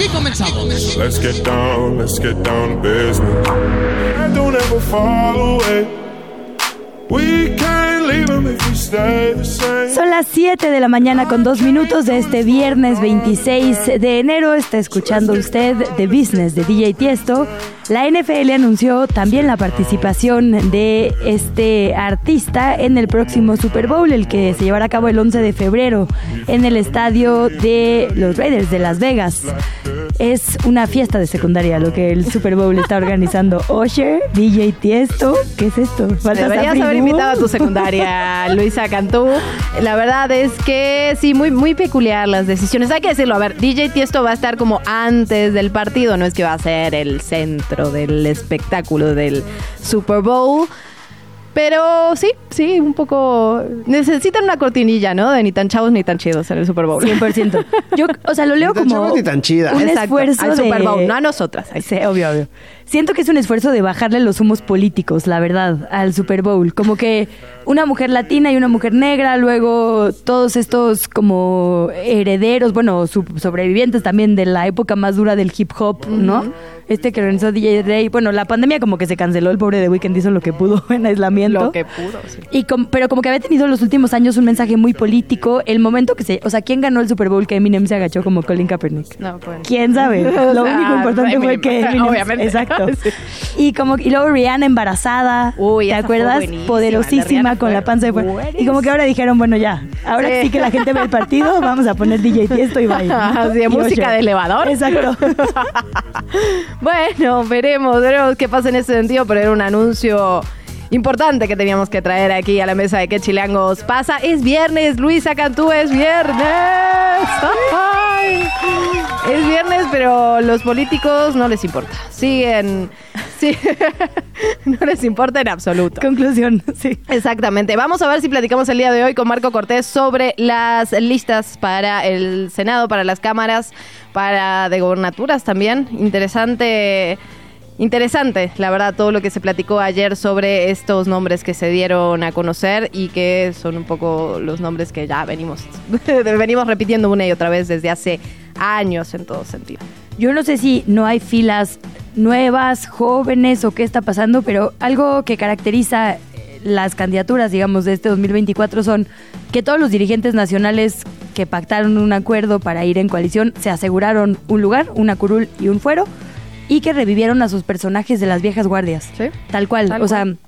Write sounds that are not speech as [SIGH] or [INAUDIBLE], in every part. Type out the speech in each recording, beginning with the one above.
Aquí comenzamos. Let's get down, let's get down to business. And don't ever fall away. We Son las 7 de la mañana con dos minutos de este viernes 26 de enero. Está escuchando usted The Business de DJ Tiesto. La NFL anunció también la participación de este artista en el próximo Super Bowl, el que se llevará a cabo el 11 de febrero en el estadio de los Raiders de Las Vegas. Es una fiesta de secundaria lo que el Super Bowl está organizando. Osher, DJ Tiesto, ¿qué es esto? ¿Faltas Deberías haber invitado a tu secundaria, Luisa Cantú. La verdad es que sí, muy, muy peculiar las decisiones. Hay que decirlo, a ver, DJ Tiesto va a estar como antes del partido, no es que va a ser el centro del espectáculo del Super Bowl. Pero sí, sí, un poco. Necesitan una cortinilla, ¿no? De ni tan chavos ni tan chidos en el Super Bowl. 100%. Yo, o sea, lo leo Ni tan como chavos ni tan chidas. un Exacto, esfuerzo al de... Super Bowl, no a nosotras. Ahí Sí, obvio, obvio. Siento que es un esfuerzo de bajarle los humos políticos, la verdad, al Super Bowl. Como que una mujer latina y una mujer negra, luego todos estos como herederos, bueno, sobrevivientes también de la época más dura del hip hop, ¿no? Este que organizó DJ Dre. Bueno, la pandemia como que se canceló, el pobre de Weeknd hizo lo que pudo [LAUGHS] en aislamiento. Lo que pudo, sí. Y com- pero como que había tenido los últimos años un mensaje muy político. El momento que se... O sea, ¿quién ganó el Super Bowl que Eminem se agachó como Colin Kaepernick? No, pues. ¿Quién sabe? [LAUGHS] Lo único importante fue que [LAUGHS] Eminem- obviamente. Exacto. [LAUGHS] Sí. Y como y luego Rihanna embarazada, Uy, ¿te acuerdas? la Poderosísima con la panza de fuera. Y como que ahora dijeron, bueno, ya, ahora Sí. sí que la gente ve el partido, [LAUGHS] vamos a poner DJ Tiesto y. Así de Y música de elevador. Exacto. [LAUGHS] Bueno, veremos, veremos qué pasa en ese sentido, pero era un anuncio importante que teníamos que traer aquí a la mesa de qué chilangos pasa. Es viernes, Luisa Cantú, es viernes. [LAUGHS] Ay. Es viernes, pero los políticos no les importa. Siguen, [LAUGHS] sí, [LAUGHS] no les importa en absoluto. Conclusión, sí. Exactamente. Vamos a ver si platicamos el día de hoy con Marco Cortés sobre las listas para el Senado, para las cámaras, para de gobernaturas también. Interesante. Interesante, la verdad, todo lo que se platicó ayer sobre estos nombres que se dieron a conocer y que son un poco los nombres que ya venimos, [LAUGHS] venimos repitiendo una y otra vez desde hace años en todo sentido. Yo no sé si no hay filas nuevas, jóvenes o qué está pasando, pero algo que caracteriza eh, las candidaturas, digamos, de este 2024 son que todos los dirigentes nacionales que pactaron un acuerdo para ir en coalición se aseguraron un lugar, una curul y un fuero, y que revivieron a sus personajes de las viejas guardias. Sí. Tal cual. Tal o sea, cual.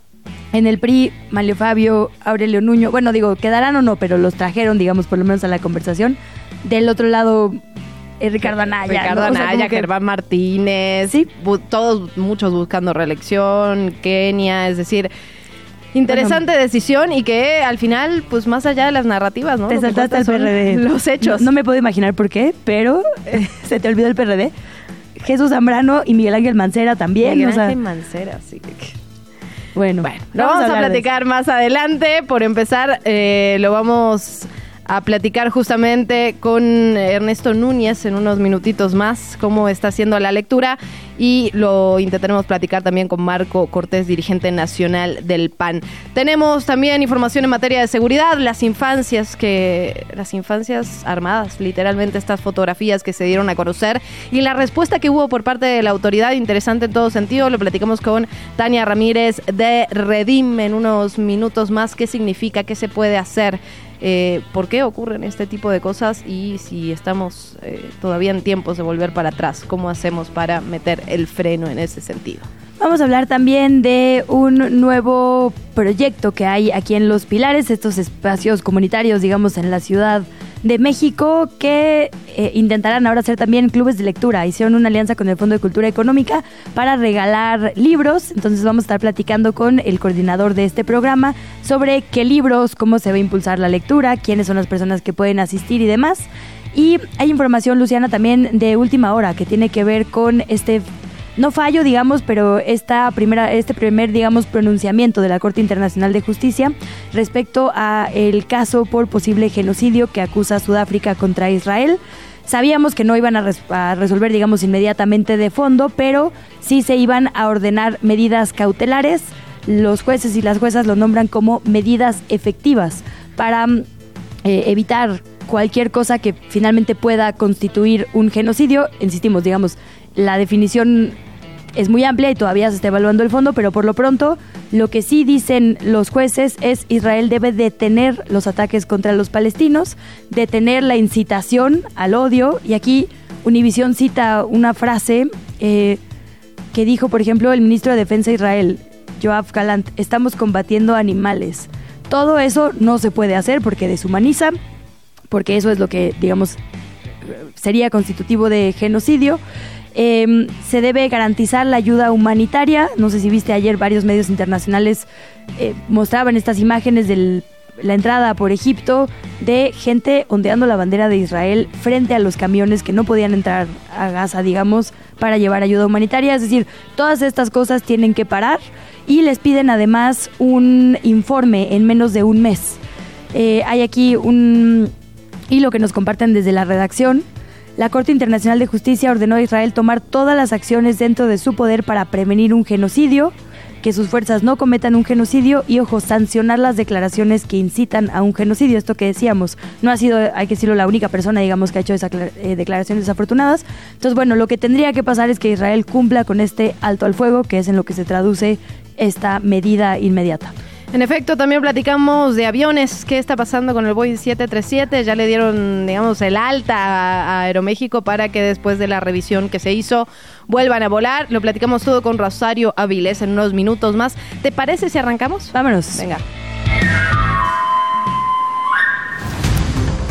en el PRI, Malio Fabio, Aurelio Nuño, bueno, digo, quedarán o no, pero los trajeron, digamos, por lo menos a la conversación. Del otro lado, eh, Ricardo Anaya. Ricardo ¿no? O sea, Anaya, que- Germán Martínez, Sí. todos, muchos buscando reelección, Kenia, es decir, interesante decisión y que al final, pues más allá de las narrativas, ¿no? Te saltaste son PRD. [LAUGHS] Los hechos. No, no me puedo imaginar por qué, pero eh, [LAUGHS] se te olvidó el PRD. Jesús Zambrano y Miguel Ángel Mancera también. Miguel o sea, Ángel Mancera, sí bueno, Bueno, lo vamos, a, platicar más adelante. Por empezar, eh, lo vamos a platicar justamente con Ernesto Núñez en unos minutitos más, cómo está haciendo la lectura. Y lo intentaremos platicar también con Marco Cortés, dirigente nacional del PAN. Tenemos también información en materia de seguridad, las infancias que. las infancias armadas, literalmente estas fotografías que se dieron a conocer. Y la respuesta que hubo por parte de la autoridad, interesante en todo sentido, lo platicamos con Tania Ramírez de Redim en unos minutos más. ¿Qué significa? ¿Qué se puede hacer? Eh, ¿Por qué ocurren este tipo de cosas? Y si estamos eh, todavía en tiempos de volver para atrás, ¿cómo hacemos para meter el freno en ese sentido? Vamos a hablar también de un nuevo proyecto que hay aquí en Los Pilares, estos espacios comunitarios, digamos, en la Ciudad de México, que eh, intentarán ahora ser también clubes de lectura. Hicieron una alianza con el Fondo de Cultura Económica para regalar libros. Entonces vamos a estar platicando con el coordinador de este programa sobre qué libros, cómo se va a impulsar la lectura, quiénes son las personas que pueden asistir y demás. Y hay información, Luciana, también de última hora que tiene que ver con este no fallo, digamos, pero esta primera, este primer, digamos, pronunciamiento de la Corte Internacional de Justicia respecto a el caso por posible genocidio que acusa Sudáfrica contra Israel. Sabíamos que no iban a, a, resolver, digamos, inmediatamente de fondo, pero sí se iban a ordenar medidas cautelares. Los jueces y las juezas lo nombran como medidas efectivas para eh, evitar cualquier cosa que finalmente pueda constituir un genocidio. Insistimos, digamos, la definición es muy amplia y todavía se está evaluando el fondo, pero por lo pronto lo que sí dicen los jueces es Israel debe detener los ataques contra los palestinos, detener la incitación al odio y aquí Univisión cita una frase eh, que dijo, por ejemplo, el ministro de Defensa de Israel, Joab Galant, estamos combatiendo animales. Todo eso no se puede hacer porque deshumaniza, porque eso es lo que, digamos, sería constitutivo de genocidio. Eh, se debe garantizar la ayuda humanitaria. No sé si viste ayer varios medios internacionales eh, mostraban estas imágenes de la entrada por Egipto de gente ondeando la bandera de Israel frente a los camiones que no podían entrar a Gaza, digamos, para llevar ayuda humanitaria. Es decir, todas estas cosas tienen que parar y les piden además un informe en menos de un mes. Eh, hay aquí un hilo que nos comparten desde la redacción. La Corte Internacional de Justicia ordenó a Israel tomar todas las acciones dentro de su poder para prevenir un genocidio, que sus fuerzas no cometan un genocidio y, ojo, sancionar las declaraciones que incitan a un genocidio. Esto que decíamos, no ha sido, hay que decirlo, la única persona, digamos, que ha hecho esas eh, declaraciones desafortunadas. Entonces, bueno, lo que tendría que pasar es que Israel cumpla con este alto al fuego, que es en lo que se traduce esta medida inmediata. En efecto, también platicamos de aviones. ¿Qué está pasando con el Boeing 737? Ya le dieron, digamos, el alta a Aeroméxico para que después de la revisión que se hizo vuelvan a volar. Lo platicamos todo con Rosario Aviles en unos minutos más. ¿Te parece si arrancamos? Vámonos. Venga.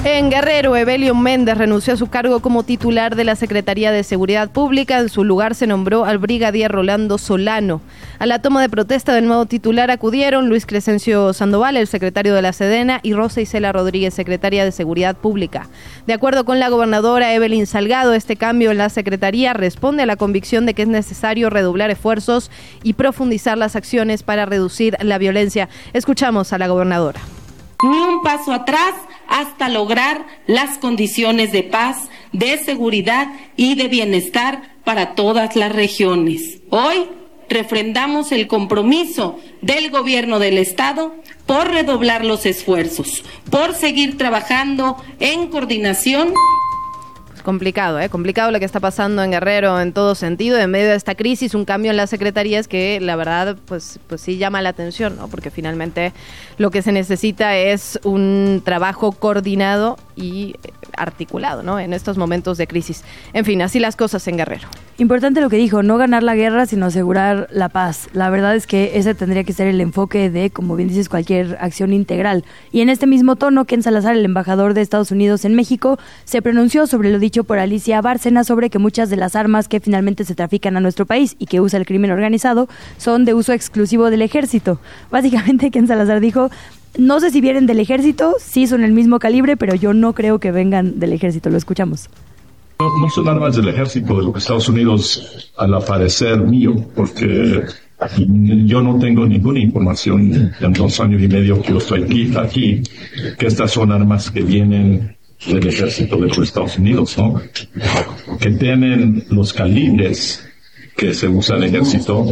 En Guerrero, Evelio Méndez renunció a su cargo como titular de la Secretaría de Seguridad Pública. En su lugar se nombró al brigadier Rolando Solano. A la toma de protesta del nuevo titular acudieron Luis Crescencio Sandoval, el secretario de la Sedena, y Rosa Isela Rodríguez, secretaria de Seguridad Pública. De acuerdo con la gobernadora Evelyn Salgado, este cambio en la Secretaría responde a la convicción de que es necesario redoblar esfuerzos y profundizar las acciones para reducir la violencia. Escuchamos a la gobernadora. Ni un paso atrás hasta lograr las condiciones de paz, de seguridad y de bienestar para todas las regiones. Hoy refrendamos el compromiso del gobierno del Estado por redoblar los esfuerzos, por seguir trabajando en coordinación complicado, ¿eh? Complicado lo que está pasando en Guerrero en todo sentido. En medio de esta crisis, un cambio en las secretarías que la verdad, pues, pues sí llama la atención, ¿no? Porque finalmente lo que se necesita es un trabajo coordinado y articulado, ¿no? En estos momentos de crisis. En fin, así las cosas en Guerrero. Importante lo que dijo, no ganar la guerra, sino asegurar la paz. La verdad es que ese tendría que ser el enfoque de, como bien dices, cualquier acción integral. Y en este mismo tono, Ken Salazar, el embajador de Estados Unidos en México, se pronunció sobre lo dicho por Alicia Bárcena sobre que muchas de las armas que finalmente se trafican a nuestro país y que usa el crimen organizado son de uso exclusivo del ejército. Básicamente, Ken Salazar dijo, no sé si vienen del ejército, sí son el mismo calibre, pero yo no creo que vengan del ejército. Lo escuchamos. No, son armas del ejército de los Estados Unidos, al aparecer mío, porque yo no tengo ninguna información en dos años y medio que yo estoy aquí, aquí que estas son armas que vienen del ejército de los Estados Unidos, ¿no? Que tienen los calibres que se usa el ejército,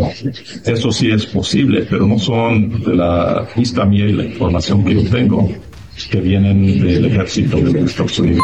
eso sí es posible, pero no son de la vista mía y la información que yo tengo que vienen del ejército de los Estados Unidos.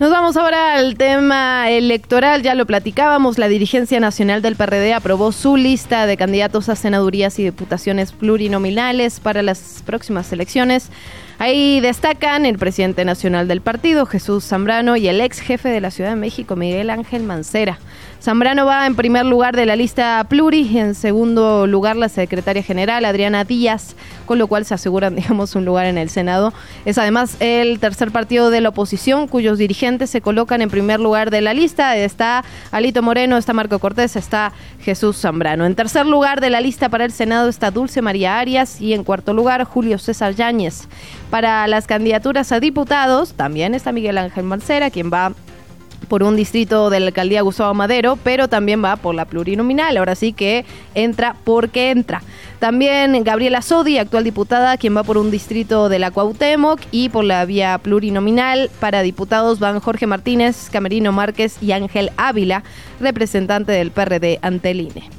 Nos vamos ahora al tema electoral, ya lo platicábamos, la dirigencia nacional del PRD aprobó su lista de candidatos a senadurías y diputaciones plurinominales para las próximas elecciones. Ahí destacan el presidente nacional del partido, Jesús Zambrano, y el ex jefe de la Ciudad de México, Miguel Ángel Mancera. Zambrano va en primer lugar de la lista pluri y en segundo lugar la secretaria general Adriana Díaz, con lo cual se aseguran, [LAUGHS] digamos, un lugar en el Senado. Es además el tercer partido de la oposición cuyos dirigentes se colocan en primer lugar de la lista. Está Alito Moreno, está Marco Cortés, está Jesús Zambrano. En tercer lugar de la lista para el Senado está Dulce María Arias y en cuarto lugar Julio César Yáñez. Para las candidaturas a diputados también está Miguel Ángel Mancera, quien va por un distrito de la alcaldía Gustavo Madero, pero también va por la plurinominal. Ahora sí que entra porque entra. También Gabriela Sodi, actual diputada, quien va por un distrito de la Cuauhtémoc y por la vía plurinominal. Para diputados van Jorge Martínez, Camerino Márquez y Ángel Ávila, representante del PRD ante el INE.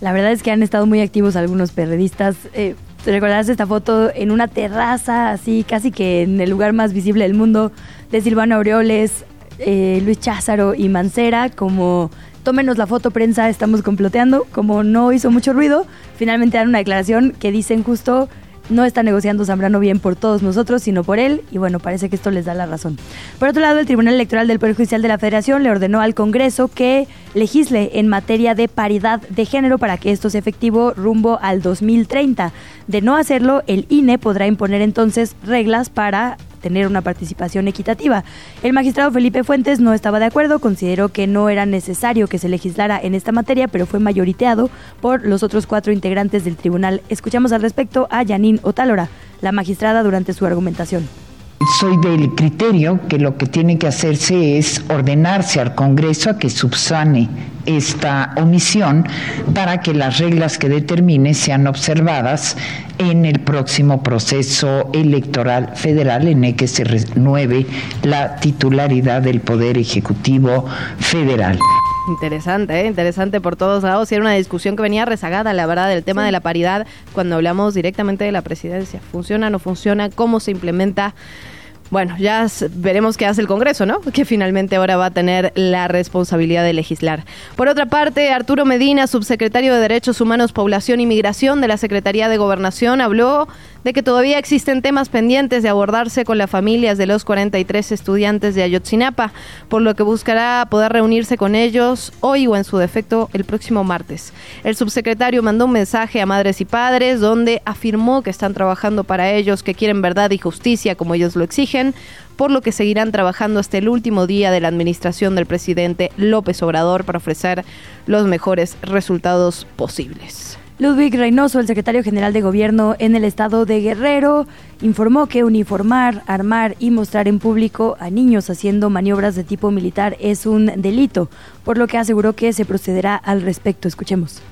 La verdad es que han estado muy activos algunos periodistas. Eh, ¿Te recordarás esta foto en una terraza, así casi que en el lugar más visible del mundo, de Silvano Aureoles, eh, Luis Cházaro y Mancera, como tómenos la foto prensa, estamos comploteando, como no hizo mucho ruido, finalmente dan una declaración que dicen justo no está negociando Zambrano bien por todos nosotros, sino por él, y bueno, parece que esto les da la razón. Por otro lado, el Tribunal Electoral del Poder Judicial de la Federación le ordenó al Congreso que legisle en materia de paridad de género para que esto sea efectivo rumbo al 2030. De no hacerlo, el INE podrá imponer entonces reglas para tener una participación equitativa. El magistrado Felipe Fuentes no estaba de acuerdo, consideró que no era necesario que se legislara en esta materia, pero fue mayoriteado por los otros cuatro integrantes del tribunal. Escuchamos al respecto a Janine Otálora, la magistrada, durante su argumentación. Soy del criterio que lo que tiene que hacerse es ordenarse al Congreso a que subsane esta omisión para que las reglas que determine sean observadas en el próximo proceso electoral federal en el que se renueve la titularidad del Poder Ejecutivo Federal. Interesante, ¿eh? interesante por todos lados. Y era una discusión que venía rezagada, la verdad, del tema de la paridad cuando hablamos directamente de la presidencia. ¿Funciona, no funciona? ¿Cómo se implementa? Bueno, ya veremos qué hace el Congreso, ¿no? Que finalmente ahora va a tener la responsabilidad de legislar. Por otra parte, Arturo Medina, subsecretario de Derechos Humanos, Población y Migración de la Secretaría de Gobernación, habló de que todavía existen temas pendientes de abordarse con las familias de los 43 estudiantes de Ayotzinapa, por lo que buscará poder reunirse con ellos hoy o en su defecto el próximo martes. El subsecretario mandó un mensaje a madres y padres donde afirmó que están trabajando para ellos, que quieren verdad y justicia como ellos lo exigen por lo que seguirán trabajando hasta el último día de la administración del presidente López Obrador para ofrecer los mejores resultados posibles. Ludwig Reynoso, el secretario general de gobierno en el estado de Guerrero, informó que uniformar, armar y mostrar en público a niños haciendo maniobras de tipo militar es un delito, por lo que aseguró que se procederá al respecto. Escuchemos.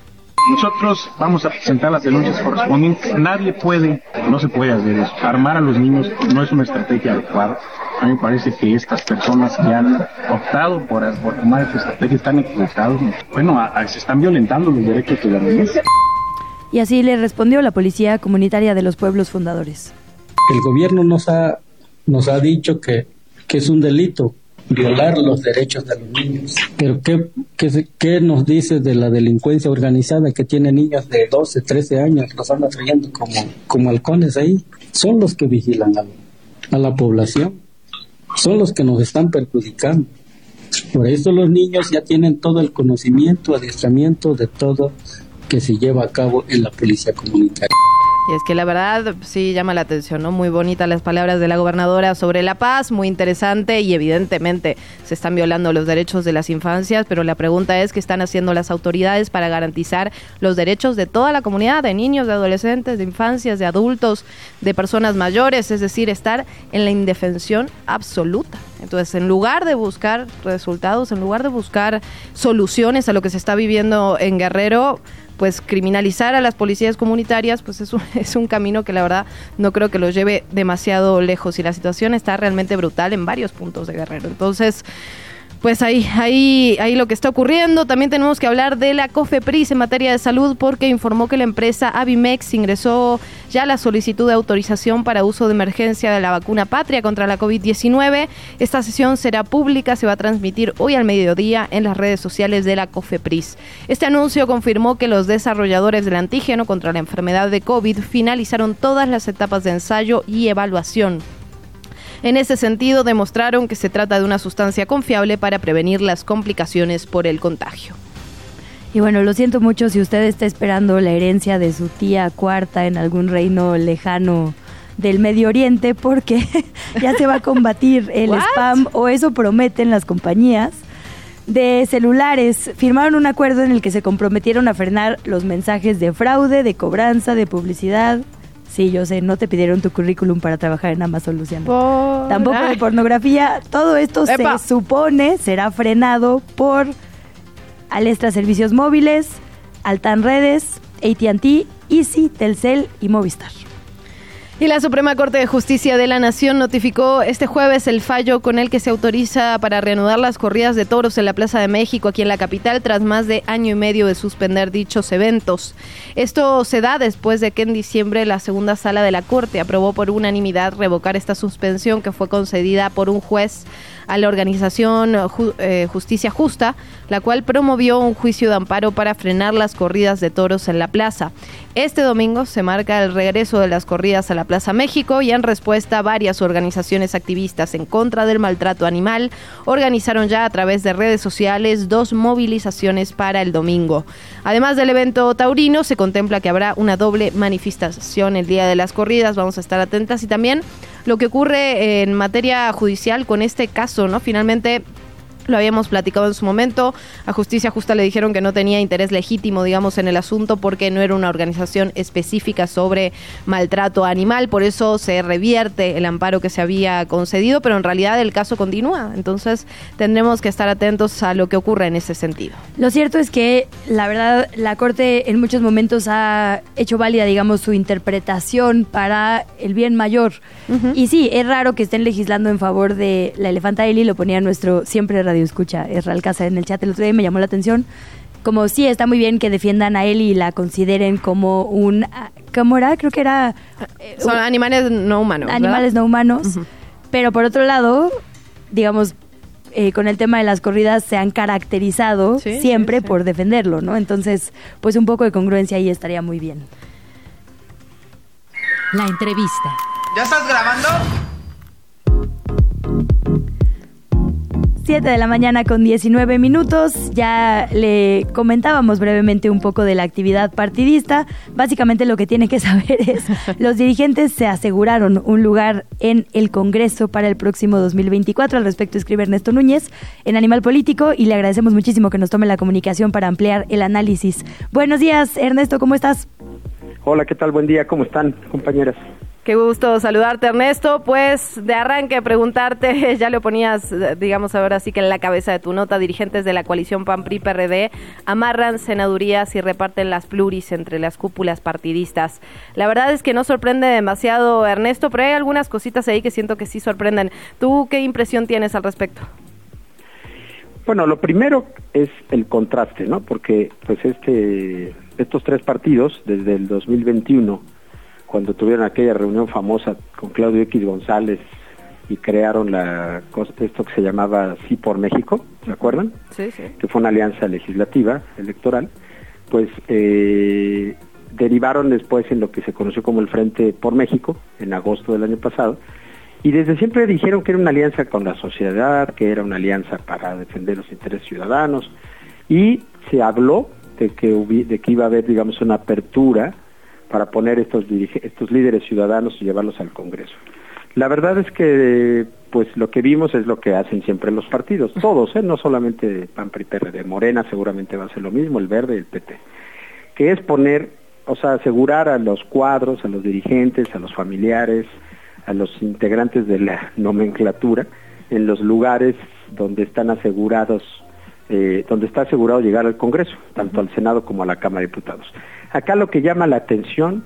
Nosotros vamos a presentar las denuncias correspondientes. Nadie puede, no se puede hacer eso. Armar a los niños no es una estrategia adecuada. A mí me parece que estas personas que han optado por, tomar esta estrategia están equivocados. Bueno, se están violentando los derechos de la niñez. Y así le respondió la Policía Comunitaria de los Pueblos Fundadores. El gobierno nos ha, nos ha dicho que, que es un delito violar los derechos de los niños. Pero ¿qué, qué, qué nos dice de la delincuencia organizada que tiene niños de 12, 13 años, los anda trayendo como, como halcones ahí? Son los que vigilan a, a la población, son los que nos están perjudicando. Por eso los niños ya tienen todo el conocimiento, adiestramiento de todo que se lleva a cabo en la policía comunitaria. Y es que la verdad sí llama la atención, ¿no? Muy bonitas las palabras de la gobernadora sobre la paz, muy interesante y evidentemente se están violando los derechos de las infancias, pero la pregunta es qué están haciendo las autoridades para garantizar los derechos de toda la comunidad, de niños, de adolescentes, de infancias, de adultos, de personas mayores, es decir, estar en la indefensión absoluta. Entonces, en lugar de buscar resultados, en lugar de buscar soluciones a lo que se está viviendo en Guerrero, pues criminalizar a las policías comunitarias, pues es un, [LAUGHS] es un camino que la verdad no creo que lo lleve demasiado lejos y la situación está realmente brutal en varios puntos de Guerrero. Entonces, pues ahí, ahí, ahí lo que está ocurriendo. También tenemos que hablar de la COFEPRIS en materia de salud porque informó que la empresa Avimex ingresó ya la solicitud de autorización para uso de emergencia de la vacuna patria contra la COVID-19. Esta sesión será pública, se va a transmitir hoy al mediodía en las redes sociales de la COFEPRIS. Este anuncio confirmó que los desarrolladores del antígeno contra la enfermedad de COVID finalizaron todas las etapas de ensayo y evaluación. En ese sentido, demostraron que se trata de una sustancia confiable para prevenir las complicaciones por el contagio. Y bueno, lo siento mucho si usted está esperando la herencia de su tía cuarta en algún reino lejano del Medio Oriente porque [LAUGHS] ya se va a combatir el spam o eso prometen las compañías de celulares. Firmaron un acuerdo en el que se comprometieron a frenar los mensajes de fraude, de cobranza, de publicidad Sí, yo sé, no te pidieron tu currículum para trabajar en Amazon, Luciana. Por- Tampoco de pornografía. Todo esto Epa. se supone será frenado por Alestra Servicios Móviles, Altan Redes, AT&T, Easy, Telcel y Movistar. Y la Suprema Corte de Justicia de la Nación notificó este jueves el fallo con el que se autoriza para reanudar las corridas de toros en la Plaza de México, aquí en la capital, tras más de año y medio de suspender dichos eventos. Esto se da después de que en diciembre la segunda sala de la Corte aprobó por unanimidad revocar esta suspensión que fue concedida por un juez a la organización Ju- eh, Justicia Justa, la cual promovió un juicio de amparo para frenar las corridas de toros en la plaza. Este domingo se marca el regreso de las corridas a la Plaza México y en respuesta varias organizaciones activistas en contra del maltrato animal organizaron ya a través de redes sociales dos movilizaciones para el domingo. Además del evento taurino, se contempla que habrá una doble manifestación el día de las corridas, vamos a estar atentas y también lo que ocurre en materia judicial con este caso, ¿no? Finalmente lo habíamos platicado en su momento. A Justicia Justa le dijeron que no tenía interés legítimo, digamos, en el asunto porque no era una organización específica sobre maltrato animal. Por eso se revierte el amparo que se había concedido, pero en realidad el caso continúa. Entonces tendremos que estar atentos a lo que ocurre en ese sentido. Lo cierto es que, la verdad, la Corte en muchos momentos ha hecho válida, digamos, su interpretación para el bien mayor. Y sí, es raro que estén legislando en favor de la elefanta Eli, lo ponía nuestro siempre radio escucha, Esra Alcázar, en el chat el otro día y me llamó la atención. Como sí, está muy bien que defiendan a Eli y la consideren como un... ¿Cómo era? Creo que era... eh, Son animales no humanos. ¿verdad? animales no humanos. Pero por otro lado, digamos, eh, con el tema de las corridas se han caracterizado Sí, siempre sí, sí. por defenderlo, ¿no? Entonces, pues un poco de congruencia ahí estaría muy bien. La entrevista. ¿Ya estás grabando? 7 de la mañana con 19 minutos. Ya le comentábamos brevemente un poco de la actividad partidista. Básicamente lo que tiene que [LAUGHS] saber es, los dirigentes se aseguraron un lugar en el Congreso para el próximo 2024. Al respecto escribe Ernesto Núñez en Animal Político y le agradecemos muchísimo que nos tome la comunicación para ampliar el análisis. Buenos días, Ernesto, ¿cómo estás? Hola, ¿qué tal? Buen día, ¿cómo están, compañeras? Qué gusto saludarte, Ernesto. Pues de arranque preguntarte, [LAUGHS] ya lo ponías, digamos ahora sí que en la cabeza de tu nota, dirigentes de la coalición PAN-PRI-PRD amarran senadurías y reparten las pluris entre las cúpulas partidistas. La verdad es que no sorprende demasiado, Ernesto, pero hay algunas cositas ahí que siento que sí sorprenden. ¿Tú qué impresión tienes al respecto? Bueno, lo primero es el contraste, ¿no? Porque pues este estos tres partidos desde el 2021 cuando tuvieron aquella reunión famosa con Claudio X González y crearon la esto que se llamaba Sí por México, ¿se acuerdan? Sí, sí. que fue una alianza legislativa electoral, pues eh, derivaron después en lo que se conoció como el Frente por México, en agosto del año pasado, y desde siempre dijeron que era una alianza con la sociedad, que era una alianza para defender los intereses ciudadanos, y se habló de que, hubi- de que iba a haber, digamos, una apertura para poner estos, estos líderes ciudadanos y llevarlos al Congreso. La verdad es que pues lo que vimos es lo que hacen siempre los partidos, todos, ¿eh? no solamente PAN, PRI, PRD, Morena seguramente va a ser lo mismo, el Verde y el PT, que es poner, o sea, asegurar a los cuadros, a los dirigentes, a los familiares, a los integrantes de la nomenclatura en los lugares donde están asegurados, eh, donde está asegurado llegar al Congreso, tanto al Senado como a la Cámara de Diputados. Acá lo que llama la atención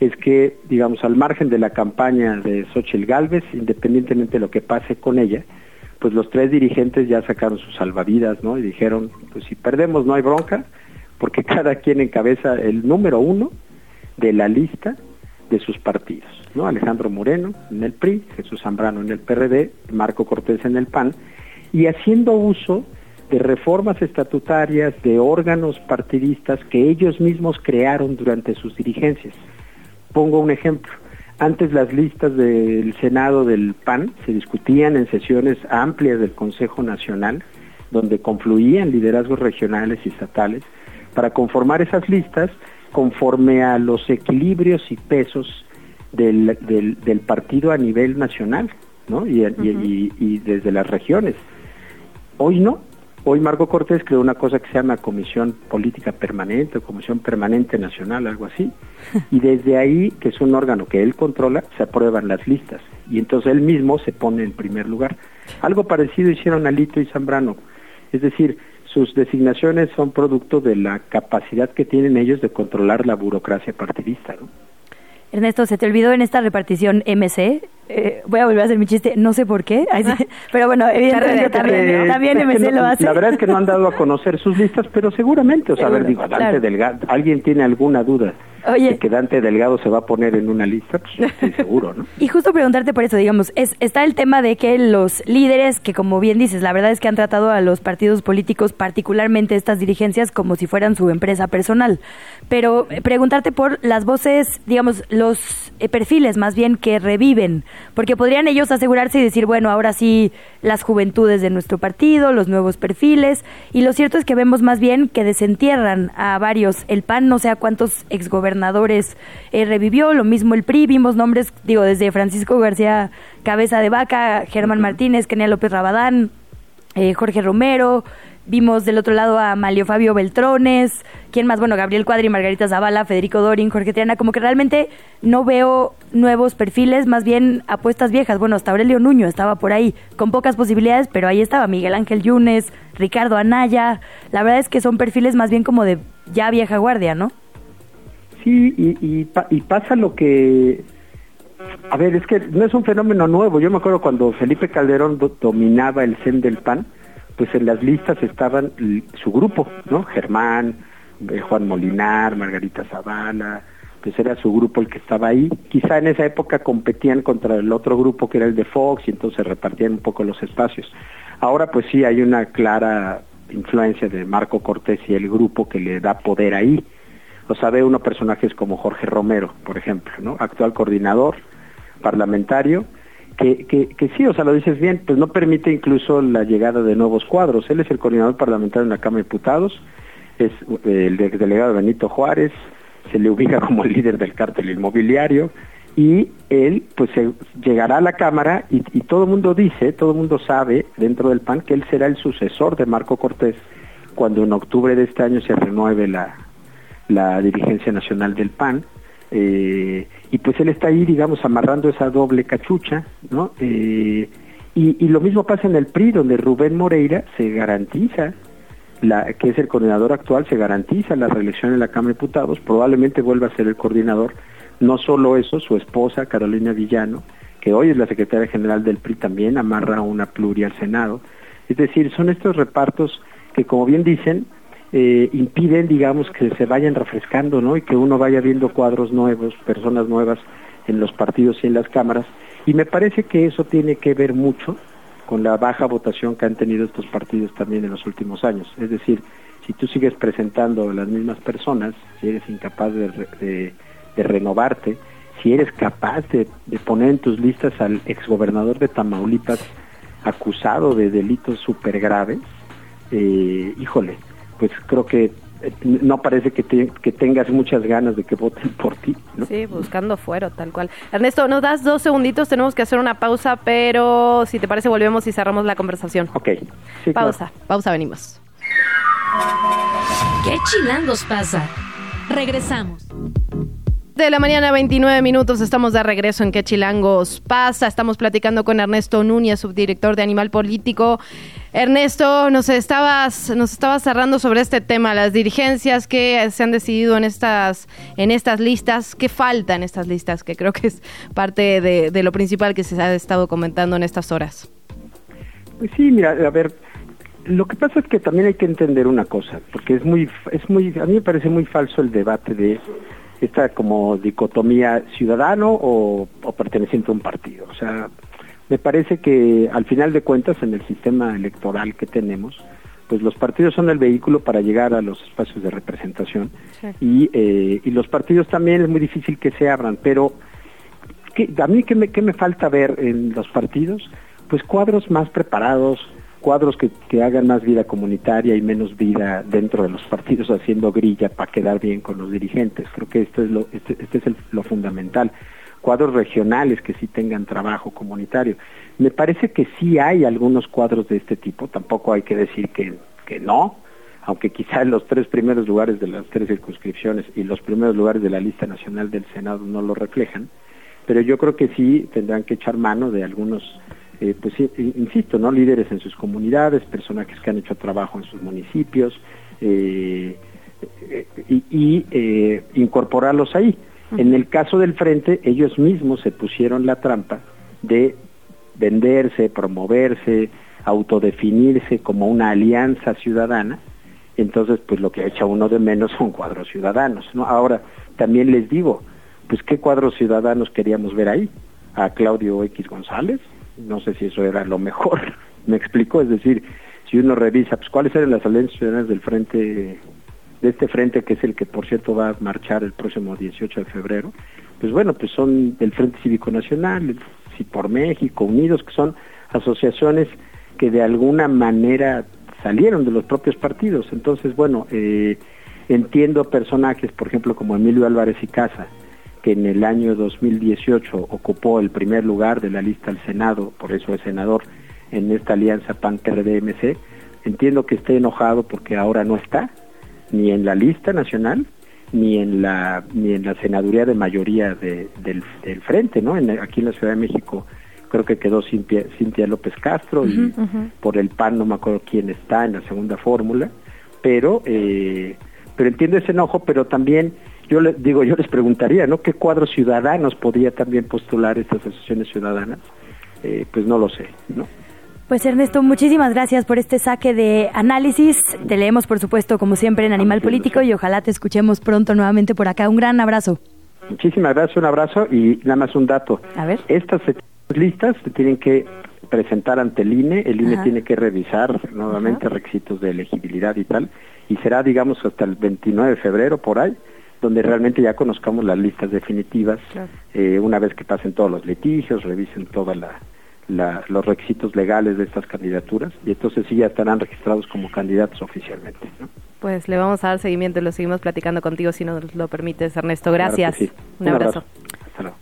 es que, digamos, al margen de la campaña de Xochitl Galvez, independientemente de lo que pase con ella, pues los tres dirigentes ya sacaron sus salvavidas, ¿no? Y dijeron, pues si perdemos no hay bronca, porque [LAUGHS] cada quien encabeza el número uno de la lista de sus partidos, ¿no? Alejandro Moreno en el PRI, Jesús Zambrano en el PRD, Marco Cortés en el PAN, y haciendo uso de reformas estatutarias, de órganos partidistas que ellos mismos crearon durante sus dirigencias. Pongo un ejemplo. Antes las listas del Senado del PAN se discutían en sesiones amplias del Consejo Nacional, donde confluían liderazgos regionales y estatales, para conformar esas listas conforme a los equilibrios y pesos del, del, del partido a nivel nacional, ¿no? Y, y- y- y desde las regiones. Hoy no. Hoy Marco Cortés creó una cosa que se llama Comisión Política Permanente o Comisión Permanente Nacional, algo así, [LAUGHS] y desde ahí, que es un órgano que él controla, se aprueban las listas y entonces él mismo se pone en primer lugar. Algo parecido hicieron Alito y Zambrano, es decir, sus designaciones son producto de la capacidad que tienen ellos de controlar la burocracia partidista. ¿no? Ernesto, ¿se te olvidó en esta repartición MC? Eh, voy a volver a hacer mi chiste, no sé por qué, pero bueno, evidentemente también, también MC lo hace. La verdad es que no han dado a conocer sus listas, pero seguramente, o sea, a ver, digo, Dante Delgado, ¿alguien tiene alguna duda Oye. que Dante Delgado se va a poner en una lista, pues estoy seguro, ¿no? [LAUGHS] Y justo preguntarte por eso, digamos, es, está el tema de que los líderes, que como bien dices, la verdad es que han tratado a los partidos políticos, particularmente estas dirigencias, como si fueran su empresa personal. Pero eh, preguntarte por las voces, digamos, los eh, perfiles más bien que reviven, porque podrían ellos asegurarse y decir, bueno, ahora sí, las juventudes de nuestro partido, los nuevos perfiles, y lo cierto es que vemos más bien que desentierran a varios. El PAN, no sé a cuántos exgobernadores gobernadores eh, revivió, lo mismo el PRI, vimos nombres, digo, desde Francisco García Cabeza de Vaca, Germán Martínez, Kenia López Rabadán, eh, Jorge Romero, vimos del otro lado a Malio Fabio Beltrones, ¿quién más? Bueno, Gabriel Cuadri, Margarita Zavala, Federico Dorin, Jorge Triana, como que realmente no veo nuevos perfiles, más bien apuestas viejas. Bueno, hasta Aurelio Nuño estaba por ahí, con pocas posibilidades, pero ahí estaba Miguel Ángel Yunes, Ricardo Anaya. La verdad es que son perfiles más bien como de ya vieja guardia, ¿no? Sí, y, y, pasa lo que... A ver, es que no es un fenómeno nuevo. Yo me acuerdo cuando Felipe Calderón dominaba el CEN del PAN, pues en las listas estaban su grupo, ¿no? Germán, eh, Juan Molinar, Margarita Zavala, pues era su grupo el que estaba ahí. Quizá en esa época competían contra el otro grupo que era el de Fox y entonces repartían un poco los espacios. Ahora pues sí hay una clara influencia de Marco Cortés y el grupo que le da poder ahí lo sabe uno personajes como Jorge Romero, por ejemplo, ¿no? actual coordinador parlamentario, que, que, que, sí, o sea, lo dices bien, pues no permite incluso la llegada de nuevos cuadros. Él es el coordinador parlamentario en la Cámara de Diputados, es eh, el delegado Benito Juárez, se le ubica como el líder del cártel inmobiliario y él pues llegará a la Cámara y, y todo el mundo dice, todo el mundo sabe dentro del PAN que él será el sucesor de Marco Cortés cuando en octubre de este año se renueve la, la dirigencia nacional del PAN, eh, y pues él está ahí, digamos, amarrando esa doble cachucha, ¿no? Eh, y, y, lo mismo pasa en el PRI, donde Rubén Moreira se garantiza, la, que es el coordinador actual, se garantiza la reelección en la Cámara de Diputados, probablemente vuelva a ser el coordinador. No solo eso, su esposa, Carolina Villano, que hoy es la secretaria general del PRI, también amarra una pluria al Senado. Es decir, son estos repartos que, como bien dicen, eh, impiden, digamos, que se vayan refrescando, ¿no? Y que uno vaya viendo cuadros nuevos, personas nuevas en los partidos y en las cámaras. Y me parece que eso tiene que ver mucho con la baja votación que han tenido estos partidos también en los últimos años. Es decir, si tú sigues presentando a las mismas personas, si eres incapaz de, renovarte, si eres capaz de, poner en tus listas al exgobernador de Tamaulipas acusado de delitos súper graves, eh, híjole, pues creo que eh, no parece que, que tengas muchas ganas de que voten por ti. ¿no? Sí, buscando fuero, tal cual. Ernesto, nos das dos segunditos, tenemos que hacer una pausa, pero si te parece volvemos y cerramos la conversación. Ok. pausa, pausa, venimos. ¿Qué chilangos pasa? Regresamos de la mañana, 29 minutos, estamos de regreso en ¿Qué Chilangos pasa? Estamos platicando con Ernesto Núñez, subdirector de Animal Político. Ernesto, nos estabas, nos estabas cerrando sobre este tema, las dirigencias que se han decidido en estas, en estas listas, ¿qué falta en estas listas? Que creo que es parte de, de lo principal que se ha estado comentando en estas horas. Pues sí, mira, a ver, lo que pasa es que también hay que entender una cosa, porque es muy, es muy, a mí me parece muy falso el debate de esta como dicotomía ciudadano o, perteneciente a un partido. O sea, me parece que al final de cuentas en el sistema electoral que tenemos, pues los partidos son el vehículo para llegar a los espacios de representación y, eh, y los partidos también es muy difícil que se abran, pero ¿qué, a mí qué me, qué me falta ver en los partidos? Pues cuadros más preparados, cuadros que, hagan más vida comunitaria y menos vida dentro de los partidos haciendo grilla para quedar bien con los dirigentes. Creo que esto es lo, este, este es lo fundamental. Cuadros regionales que sí tengan trabajo comunitario. Me parece que sí hay algunos cuadros de este tipo, tampoco hay que decir que que no, aunque quizá en los tres primeros lugares de las tres circunscripciones y los primeros lugares de la lista nacional del Senado no lo reflejan, pero yo creo que sí tendrán que echar mano de algunos, eh, pues insisto, no líderes en sus comunidades, personajes que han hecho trabajo en sus municipios eh, y, y eh, incorporarlos ahí. En el caso del frente, ellos mismos se pusieron la trampa de venderse, promoverse, autodefinirse como una alianza ciudadana, entonces pues lo que echa uno de menos son cuadros ciudadanos. ¿no? Ahora, también les digo, pues qué cuadros ciudadanos queríamos ver ahí, a Claudio X González, no sé si eso era lo mejor, [LAUGHS] me explico, es decir, si uno revisa, pues cuáles eran las alianzas ciudadanas del frente, de este frente que es el que por cierto va a marchar el próximo 18 de febrero, pues bueno, pues son del Frente Cívico Nacional, si por México, Unidos, que son asociaciones que de alguna manera salieron de los propios partidos. Entonces, bueno, eh, entiendo personajes, por ejemplo, como Emilio Álvarez y Casa, que en el año 2018 ocupó el primer lugar de la lista al Senado, por eso es senador en esta alianza PAN-PRD-MC. Entiendo que esté enojado porque ahora no está ni en la lista nacional ni en la ni en la senaduría de mayoría del, del frente, ¿no? En, aquí en la Ciudad de México creo que quedó Cintia, Cintia López Castro y por el PAN no me acuerdo quién está en la segunda fórmula, pero eh, pero entiendo ese enojo, pero también yo les digo, yo les preguntaría, ¿no? ¿Qué cuadros ciudadanos podría también postular estas asociaciones ciudadanas? Eh, pues no lo sé, ¿no? Pues Ernesto, muchísimas gracias por este saque de análisis. Te leemos, por supuesto, como siempre, en Animal Político y ojalá te escuchemos pronto nuevamente por acá. Un gran abrazo. Muchísimas gracias, un abrazo y nada más un dato. A ver. Estas listas se tienen que presentar ante el INE, el INE tiene que revisar nuevamente requisitos de elegibilidad y tal, y será, digamos, hasta el 29 de febrero por ahí, donde realmente ya conozcamos las listas definitivas, eh, una vez que pasen todos los litigios, revisen todos los requisitos legales de estas candidaturas, y entonces sí ya estarán registrados como candidatos oficialmente. Pues le vamos a dar seguimiento y lo seguimos platicando contigo si nos lo permites, Ernesto. Gracias. Un, abrazo. Hasta luego.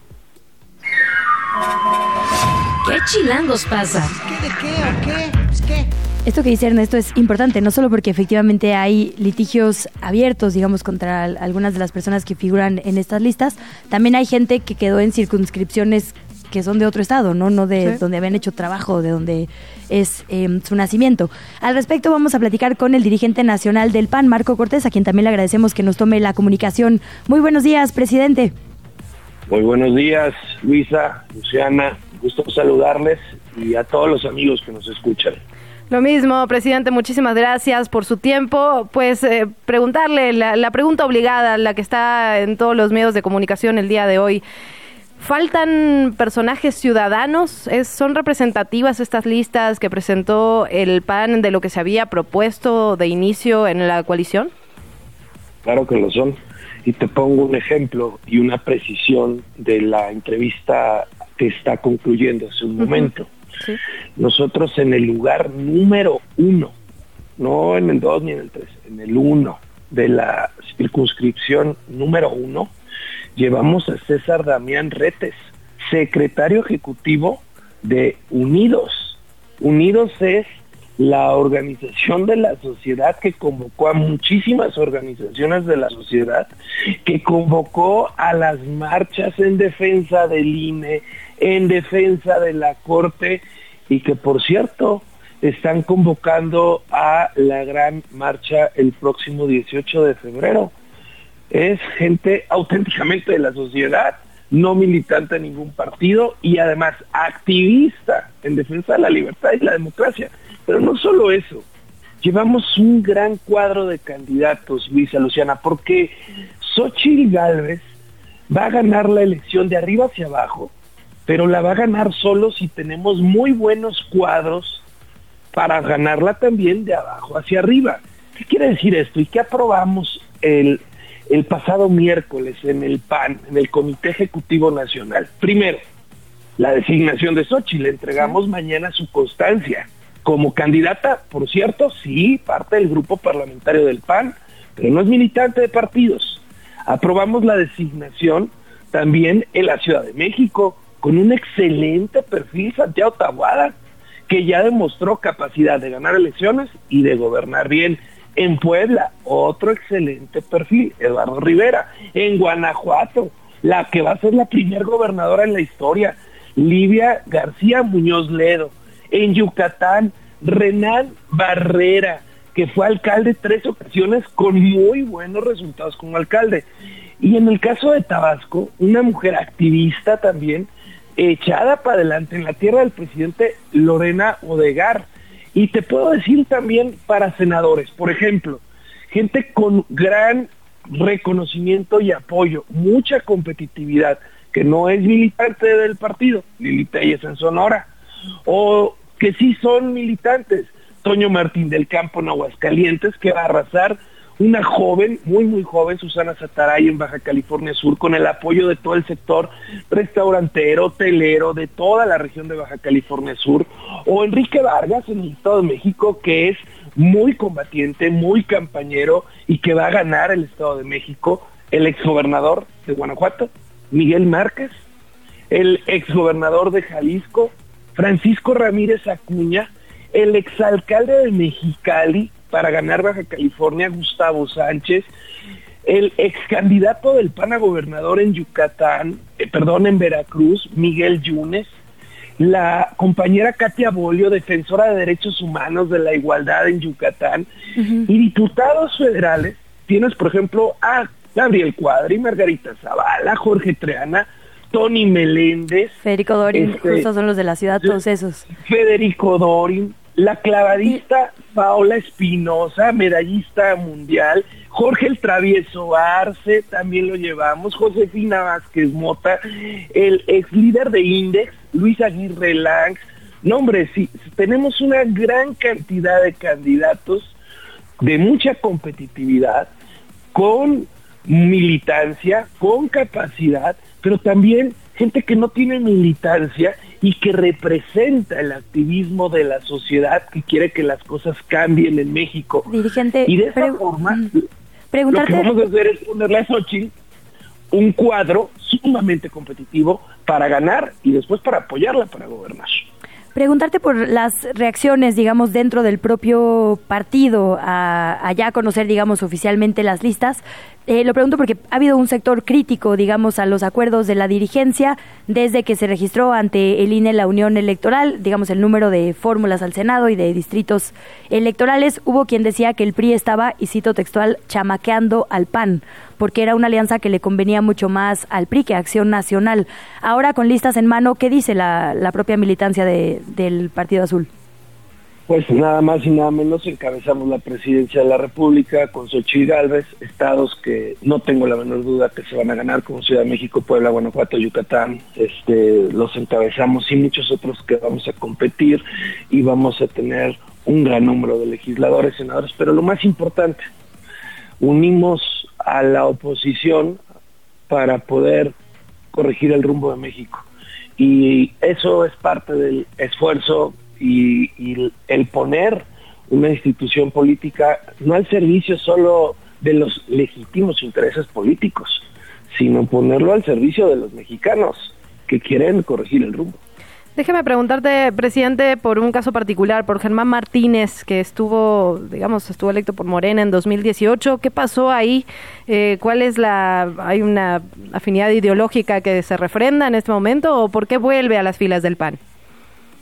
¿Qué chilangos pasa? ¿Qué, ¿De qué o qué? Pues, ¿Qué? Esto que dice Ernesto es importante, no solo porque efectivamente hay litigios abiertos, digamos, contra algunas de las personas que figuran en estas listas, también hay gente que quedó en circunscripciones que son de otro estado, no, no de donde habían hecho trabajo, de donde es em, su nacimiento. Al respecto vamos a platicar con el dirigente nacional del PAN, Marco Cortés, a quien también le agradecemos que nos tome la comunicación. Muy buenos días, presidente. Muy buenos días, Luisa, Luciana, gusto saludarles y a todos los amigos que nos escuchan. Lo mismo, presidente, muchísimas gracias por su tiempo. Pues eh, preguntarle la, pregunta obligada, la que está en todos los medios de comunicación el día de hoy. ¿Faltan personajes ciudadanos? ¿Es, ¿Son representativas estas listas que presentó el PAN de lo que se había propuesto de inicio en la coalición? Claro que lo son. Y te pongo un ejemplo y una precisión de la entrevista que está concluyendo hace un momento. Nosotros en el lugar número uno, no en el dos ni en el tres, en el uno de la circunscripción número uno, llevamos a César Damián Retes, secretario ejecutivo de Unidos. Unidos es la organización de la sociedad que convocó a muchísimas organizaciones de la sociedad, que convocó a las marchas en defensa del INE, en defensa de la Corte y que por cierto están convocando a la gran marcha el próximo 18 de febrero. Es gente auténticamente de la sociedad, no militante de ningún partido y además activista en defensa de la libertad y la democracia. Pero no solo eso, llevamos un gran cuadro de candidatos, Luisa Luciana, porque Xochitl Galvez va a ganar la elección de arriba hacia abajo, pero la va a ganar solo si tenemos muy buenos cuadros para ganarla también de abajo hacia arriba. ¿Qué quiere decir esto? ¿Y qué aprobamos el, el pasado miércoles en el PAN, en el Comité Ejecutivo Nacional? Primero, la designación de Xochitl, le entregamos mañana su constancia. Como candidata, por cierto, sí, parte del grupo parlamentario del PAN, pero no es militante de partidos. Aprobamos la designación también en la Ciudad de México, con un excelente perfil, Santiago Tabuada, que ya demostró capacidad de ganar elecciones y de gobernar bien. En Puebla, otro excelente perfil, Eduardo Rivera. En Guanajuato, la que va a ser la primer gobernadora en la historia, Livia García Muñoz Ledo. En Yucatán, Renan Barrera, que fue alcalde tres ocasiones con muy buenos resultados como alcalde. Y en el caso de Tabasco, una mujer activista también, echada para adelante en la tierra del presidente Lorena Odegar. Y te puedo decir también para senadores, por ejemplo, gente con gran reconocimiento y apoyo, mucha competitividad, que no es militante del partido, Lili Telles en Sonora, o que sí son militantes, Toño Martín del Campo en Aguascalientes, que va a arrasar una joven, muy muy joven, Susana Sataray en Baja California Sur, con el apoyo de todo el sector restaurantero, hotelero, de toda la región de Baja California Sur, o Enrique Vargas en el Estado de México, que es muy combatiente, muy campañero y que va a ganar el Estado de México, el exgobernador de Guanajuato, Miguel Márquez, el exgobernador de Jalisco, Francisco Ramírez Acuña, el exalcalde de Mexicali, para ganar Baja California, Gustavo Sánchez, el ex candidato del PAN a gobernador en Yucatán, eh, perdón, en Veracruz, Miguel Yunes, la compañera Katia Bolio, defensora de derechos humanos de la igualdad en Yucatán, y diputados federales, tienes por ejemplo a Gabriel Cuadri, Margarita Zavala, Jorge Treana, Tony Meléndez. Federico Dorin, este, son los de la ciudad, todos esos. Federico Dorin, la clavadista Paola Espinosa, medallista mundial, Jorge el Travieso Arce, también lo llevamos, Josefina Vázquez Mota, el ex líder de Index, Luis Aguirre Langs. No, hombre, sí, tenemos una gran cantidad de candidatos de mucha competitividad, con militancia, con capacidad, pero también gente que no tiene militancia y que representa el activismo de la sociedad que quiere que las cosas cambien en México. Dirigente, y de esa forma, lo que vamos a hacer es ponerle a Xochitl un cuadro sumamente competitivo para ganar y después para apoyarla para gobernar. Preguntarte por las reacciones, digamos, dentro del propio partido a, ya conocer, digamos, oficialmente las listas. Eh, lo pregunto porque ha habido un sector crítico, digamos, a los acuerdos de la dirigencia desde que se registró ante el INE la unión electoral, digamos, el número de fórmulas al Senado y de distritos electorales. Hubo quien decía que el PRI estaba, y cito textual, chamaqueando al PAN porque era una alianza que le convenía mucho más al PRI que a Acción Nacional. Ahora, con listas en mano, ¿qué dice la, propia militancia del Partido Azul? Pues nada más y nada menos encabezamos la presidencia de la República con Xochitl Gálvez, estados que no tengo la menor duda que se van a ganar, como Ciudad de México, Puebla, Guanajuato, Yucatán, este, los encabezamos y muchos otros que vamos a competir y vamos a tener un gran número de legisladores, senadores, pero lo más importante, unimos a la oposición para poder corregir el rumbo de México. Y eso es parte del esfuerzo y, el poner una institución política no al servicio solo de los legítimos intereses políticos, sino ponerlo al servicio de los mexicanos que quieren corregir el rumbo. Déjeme preguntarte, presidente, por un caso particular, por Germán Martínez, que estuvo, digamos, estuvo electo por Morena en 2018. ¿Qué pasó ahí? Eh, ¿Cuál es la, hay una afinidad ideológica que se refrenda en este momento o por qué vuelve a las filas del PAN?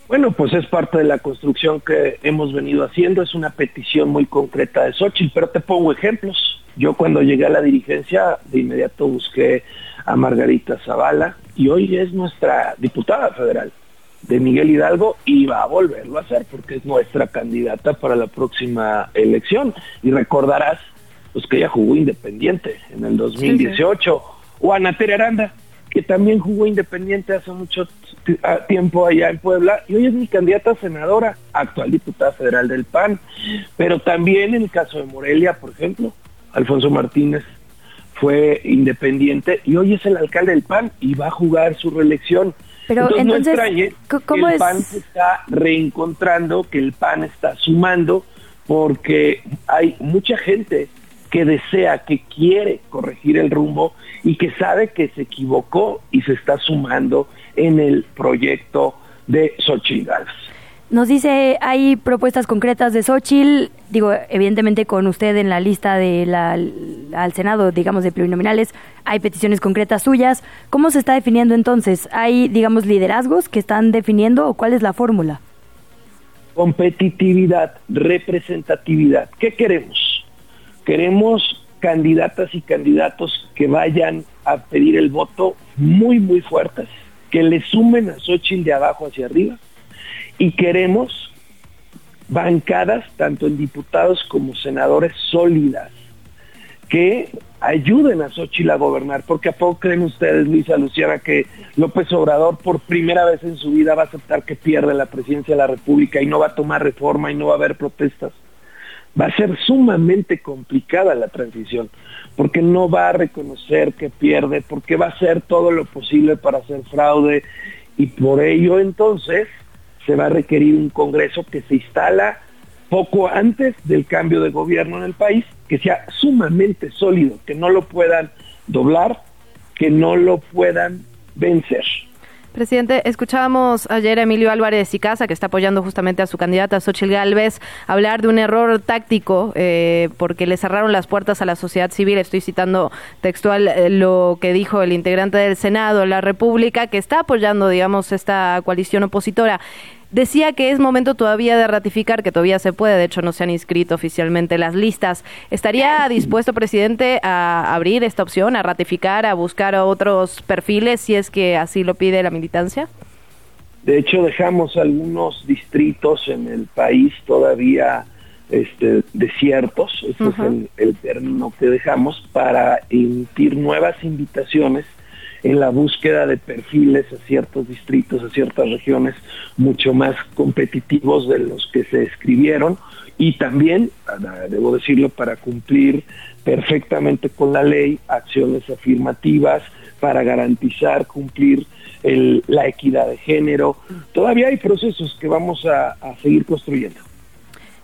Bueno, pues es parte de la construcción que hemos venido haciendo, es una petición muy concreta de Xochitl, pero te pongo ejemplos. Yo cuando llegué a la dirigencia, de inmediato busqué a Margarita Zavala y hoy es nuestra diputada federal de Miguel Hidalgo y va a volverlo a hacer porque es nuestra candidata para la próxima elección. Y recordarás pues que ella jugó independiente en el 2018. O Ana Tere Aranda, que también jugó independiente hace mucho tiempo allá en Puebla y hoy es mi candidata senadora, actual diputada federal del PAN. Pero también en el caso de Morelia, por ejemplo, Alfonso Martínez fue independiente y hoy es el alcalde del PAN y va a jugar su reelección. Pero entonces, que el PAN se está reencontrando, que el PAN está sumando, porque hay mucha gente que desea, que quiere corregir el rumbo y que sabe que se equivocó y se está sumando en el proyecto de Xochitl Nos dice, hay propuestas concretas de Xochitl, digo, evidentemente con usted en la lista de la, al Senado, digamos, de plurinominales, hay peticiones concretas suyas. ¿Cómo se está definiendo entonces? ¿Hay, digamos, liderazgos que están definiendo o cuál es la fórmula? Competitividad, representatividad. ¿Qué queremos? Queremos candidatas y candidatos que vayan a pedir el voto muy, muy fuertes, que le sumen a Xochitl de abajo hacia arriba. Y queremos bancadas, tanto en diputados como senadores sólidas, que ayuden a Xochitl a gobernar, porque a poco creen ustedes, Luisa Luciana, que López Obrador por primera vez en su vida va a aceptar que pierde la presidencia de la República y no va a tomar reforma y no va a haber protestas. Va a ser sumamente complicada la transición, porque no va a reconocer que pierde, porque va a hacer todo lo posible para hacer fraude y por ello entonces se va a requerir un Congreso que se instala poco antes del cambio de gobierno en el país, que sea sumamente sólido, que no lo puedan doblar, que no lo puedan vencer. Presidente, escuchábamos ayer a Emilio Álvarez y Casa, que está apoyando justamente a su candidata Xochitl Galvez, hablar de un error táctico eh, porque le cerraron las puertas a la sociedad civil. Estoy citando textual eh, lo que dijo el integrante del Senado, la República, que está apoyando, digamos, esta coalición opositora. Decía que es momento todavía de ratificar, que todavía se puede, de hecho no se han inscrito oficialmente las listas. ¿Estaría dispuesto, presidente, a abrir esta opción, a ratificar, a buscar otros perfiles si es que así lo pide la militancia? De hecho, dejamos algunos distritos en el país todavía este, desiertos, ese es el, el término que dejamos, para emitir nuevas invitaciones en la búsqueda de perfiles a ciertos distritos, a ciertas regiones mucho más competitivos de los que se escribieron y también, debo decirlo, para cumplir perfectamente con la ley, acciones afirmativas para garantizar cumplir la equidad de género. Todavía hay procesos que vamos a seguir construyendo.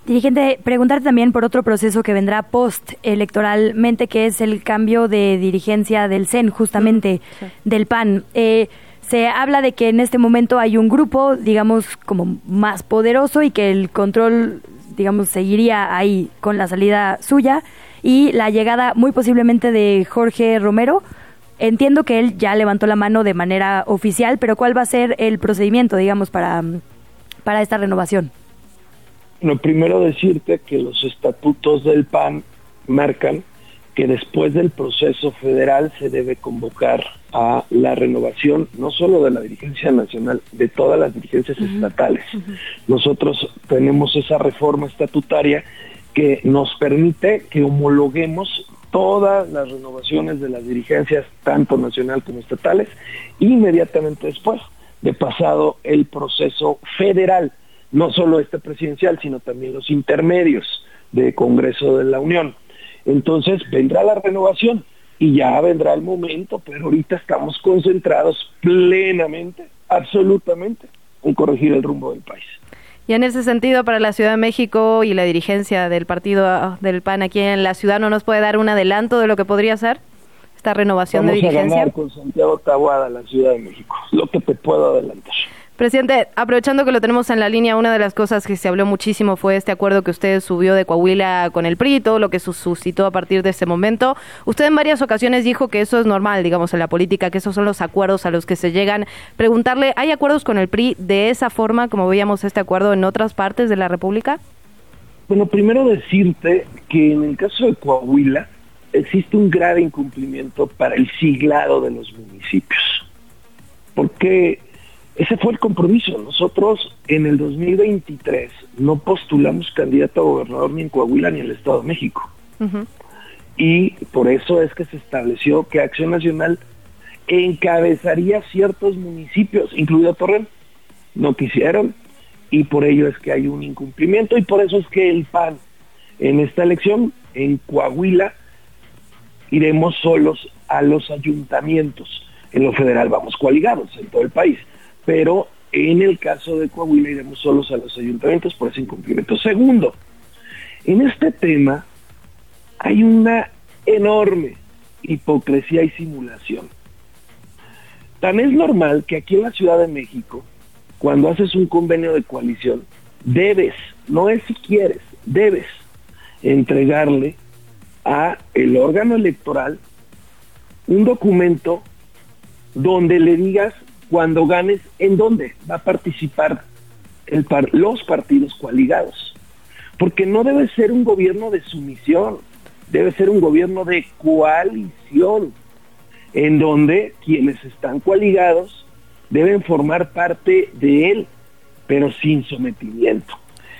Dirigente, preguntarte también por otro proceso que vendrá post-electoralmente, que es el cambio de dirigencia del CEN, justamente del PAN. Eh, se habla de que en este momento hay un grupo, digamos, como más poderoso y que el control, digamos, seguiría ahí con la salida suya y la llegada muy posiblemente de Jorge Romero. Entiendo que él ya levantó la mano de manera oficial, pero ¿cuál va a ser el procedimiento, digamos, para, para esta renovación? Bueno, primero decirte que los estatutos del PAN marcan que después del proceso federal se debe convocar a la renovación no solo de la dirigencia nacional, de todas las dirigencias estatales. Nosotros tenemos esa reforma estatutaria que nos permite que homologuemos todas las renovaciones de las dirigencias, tanto nacional como estatales, inmediatamente después de pasado el proceso federal no solo este presidencial, sino también los intermedios de Congreso de la Unión. Entonces vendrá la renovación y ya vendrá el momento, pero ahorita estamos concentrados plenamente, absolutamente, en corregir el rumbo del país. Y en ese sentido, para la Ciudad de México y la dirigencia del partido ah, del PAN aquí en la ciudad, ¿no nos puede dar un adelanto de lo que podría ser esta renovación de dirigencia? Vamos a ganar con Santiago Tabuada la Ciudad de México, lo que te puedo adelantar. Presidente, aprovechando que lo tenemos en la línea, una de las cosas que se habló muchísimo fue este acuerdo que usted subió de Coahuila con el PRI, todo lo que suscitó a partir de ese momento. Usted en varias ocasiones dijo que eso es normal, digamos, en la política, que esos son los acuerdos a los que se llegan. Preguntarle, ¿hay acuerdos con el PRI de esa forma como veíamos este acuerdo en otras partes de la República? Bueno, primero decirte que en el caso de Coahuila existe un grave incumplimiento para el siglado de los municipios. Porque ese fue el compromiso. Nosotros en el 2023 no postulamos candidato a gobernador ni en Coahuila ni en el Estado de México. Y por eso es que se estableció que Acción Nacional encabezaría ciertos municipios, incluido Torreón. No quisieron y por ello es que hay un incumplimiento y por eso es que el PAN en esta elección en Coahuila iremos solos a los ayuntamientos. En lo federal vamos coaligados en todo el país pero en el caso de Coahuila iremos solos a los ayuntamientos por ese incumplimiento. Segundo, en este tema hay una enorme hipocresía y simulación. Tan es normal que aquí en la Ciudad de México, cuando haces un convenio de coalición, debes, no es si quieres, debes entregarle a el órgano electoral un documento donde le digas cuando ganes en dónde va a participar los partidos coaligados. Porque no debe ser un gobierno de sumisión, debe ser un gobierno de coalición, en donde quienes están coaligados deben formar parte de él, pero sin sometimiento.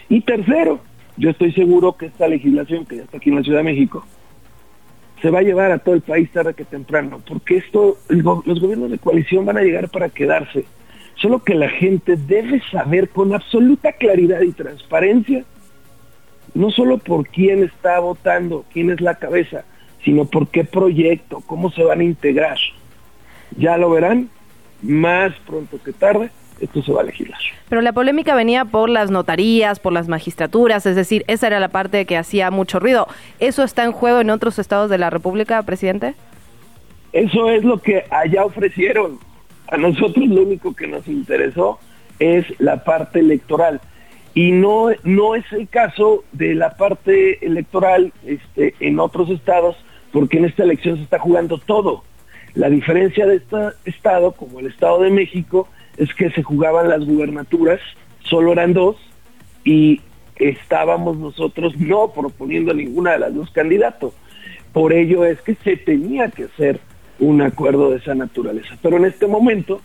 Y tercero, yo estoy seguro que esta legislación que ya está aquí en la Ciudad de México se va a llevar a todo el país tarde que temprano, porque esto, los gobiernos de coalición van a llegar para quedarse. Solo que la gente debe saber con absoluta claridad y transparencia, no solo por quién está votando, quién es la cabeza, sino por qué proyecto, cómo se van a integrar. Ya lo verán más pronto que tarde esto se va a legislar. Pero la polémica venía por las notarías, por las magistraturas, es decir, esa era la parte que hacía mucho ruido. ¿Eso está en juego en otros estados de la República, presidente? Eso es lo que allá ofrecieron. A nosotros lo único que nos interesó es la parte electoral. Y no, no es el caso de la parte electoral este, en otros estados, porque en esta elección se está jugando todo. La diferencia de este estado, como el Estado de México, es que se jugaban las gubernaturas, solo eran dos, y estábamos nosotros no proponiendo ninguna de las dos candidatos. Por ello es que se tenía que hacer un acuerdo de esa naturaleza. Pero en este momento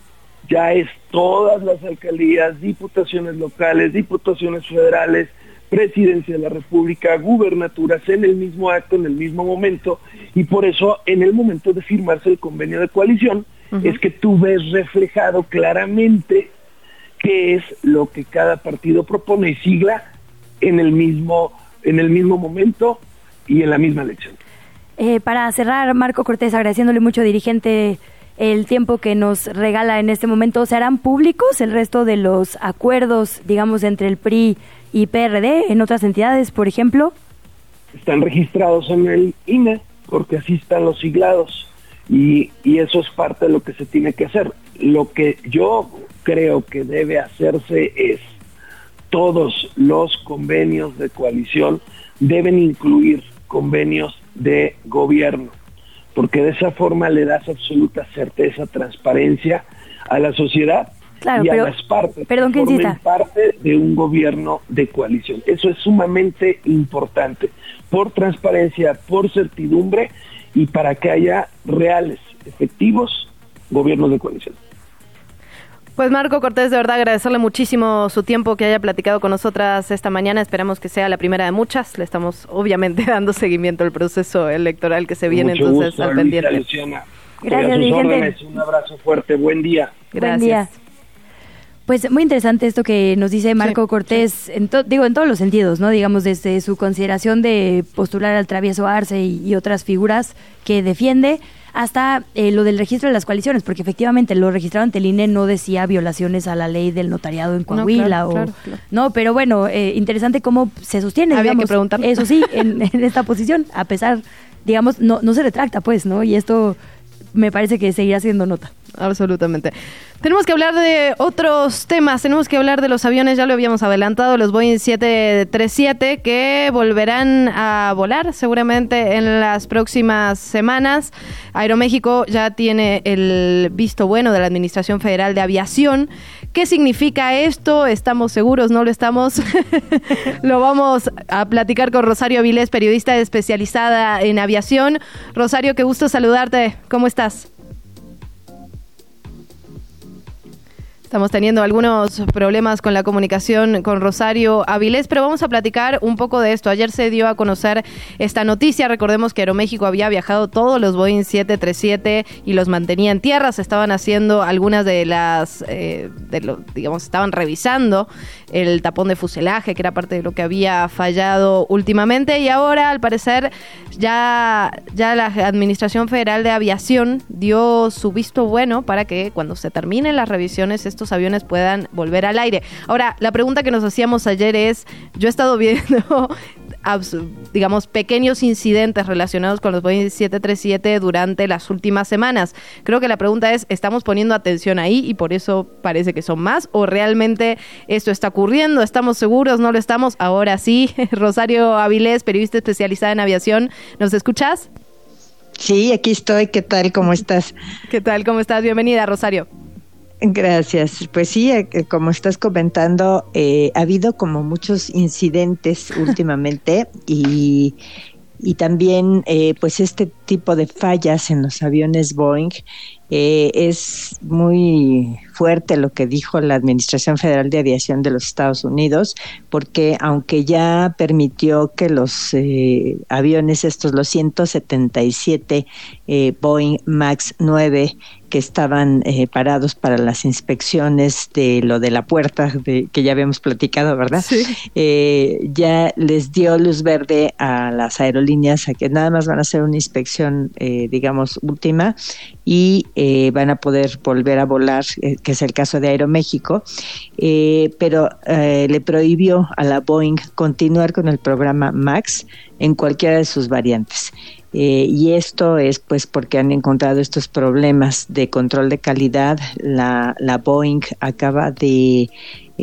ya es todas las alcaldías, diputaciones locales, diputaciones federales, presidencia de la República, gubernaturas en el mismo acto, en el mismo momento, y por eso en el momento de firmarse el convenio de coalición, es que tú ves reflejado claramente qué es lo que cada partido propone y sigla en el mismo, en el mismo momento y en la misma elección. Eh, para cerrar, Marco Cortés, agradeciéndole mucho, dirigente, el tiempo que nos regala en este momento, ¿se harán públicos el resto de los acuerdos, digamos, entre el PRI y PRD en otras entidades, por ejemplo? Están registrados en el INE, porque así están los siglados. Y, y eso es parte de lo que se tiene que hacer. Lo que yo creo que debe hacerse es todos los convenios de coalición deben incluir convenios de gobierno, porque de esa forma le das absoluta certeza, transparencia a la sociedad y a las partes perdón, que formen parte de un gobierno de coalición. Eso es sumamente importante, por transparencia, por certidumbre y para que haya reales, efectivos gobiernos de coalición. Pues Marco Cortés, de verdad agradecerle muchísimo su tiempo que haya platicado con nosotras esta mañana. Esperamos que sea la primera de muchas. Le estamos obviamente [LAUGHS] dando seguimiento al proceso electoral que se viene entonces al pendiente. Gracias, Un abrazo fuerte. Buen día. Gracias. Pues muy interesante esto que nos dice Marco Cortés, En digo, en todos los sentidos, ¿no? Digamos, desde su consideración de postular al travieso Arce y, otras figuras que defiende, hasta eh, lo del registro de las coaliciones, porque efectivamente lo registrado ante el INE no decía violaciones a la ley del notariado en Coahuila, o, no, pero bueno, eh, interesante cómo se sostiene, Había que preguntar. eso sí, en, [LAUGHS] en, esta posición, a pesar, digamos, no, no se retracta, pues, ¿no? Y esto me parece que seguirá siendo nota. Absolutamente. Tenemos que hablar de otros temas, tenemos que hablar de los aviones, ya lo habíamos adelantado, los Boeing 737 que volverán a volar seguramente en las próximas semanas. Aeroméxico ya tiene el visto bueno de la Administración Federal de Aviación. ¿Qué significa esto? ¿Estamos seguros? ¿No lo estamos? [LAUGHS] lo vamos a platicar con Rosario Avilés, periodista especializada en aviación. Rosario, qué gusto saludarte. ¿Cómo estás? Estamos teniendo algunos problemas con la comunicación con Rosario Avilés, pero vamos a platicar un poco de esto. Ayer se dio a conocer esta noticia. Recordemos que Aeroméxico había viajado todos los Boeing 737 y los mantenía en tierra. Se estaban haciendo algunas de las, eh, de digamos, estaban revisando el tapón de fuselaje, que era parte de lo que había fallado últimamente. Y ahora, al parecer, ya, ya la Administración Federal de Aviación dio su visto bueno para que cuando se terminen las revisiones, estos aviones puedan volver al aire. Ahora, la pregunta que nos hacíamos ayer es, yo he estado [LAUGHS] viendo digamos, pequeños incidentes relacionados con los Boeing 737 durante las últimas semanas. Creo que la pregunta es, ¿estamos poniendo atención ahí y por eso parece que son más? ¿O realmente esto está ocurriendo? ¿Estamos seguros? ¿No lo estamos? Ahora sí. [LAUGHS] Rosario Avilés, periodista especializada en aviación, ¿nos escuchas? Sí, aquí estoy. ¿Qué tal? ¿Cómo estás? ¿Qué tal? ¿Cómo estás? Bienvenida, Rosario. Gracias. Pues sí, eh, como estás comentando, eh, ha habido como muchos incidentes [LAUGHS] últimamente y, y también eh, pues este tipo de fallas en los aviones Boeing eh, es muy fuerte lo que dijo la Administración Federal de Aviación de los Estados Unidos, porque aunque ya permitió que los eh, aviones, estos los 177 eh, Boeing MAX 9, que estaban eh, parados para las inspecciones de lo de la puerta de, que ya habíamos platicado, ¿verdad? Sí. Eh, ya les dio luz verde a las aerolíneas a que nada más van a hacer una inspección, eh, digamos, última y van a poder volver a volar, que es el caso de Aeroméxico, pero le prohibió a la Boeing continuar con el programa MAX en cualquiera de sus variantes. Y esto es pues porque han encontrado estos problemas de control de calidad. La, la Boeing acaba de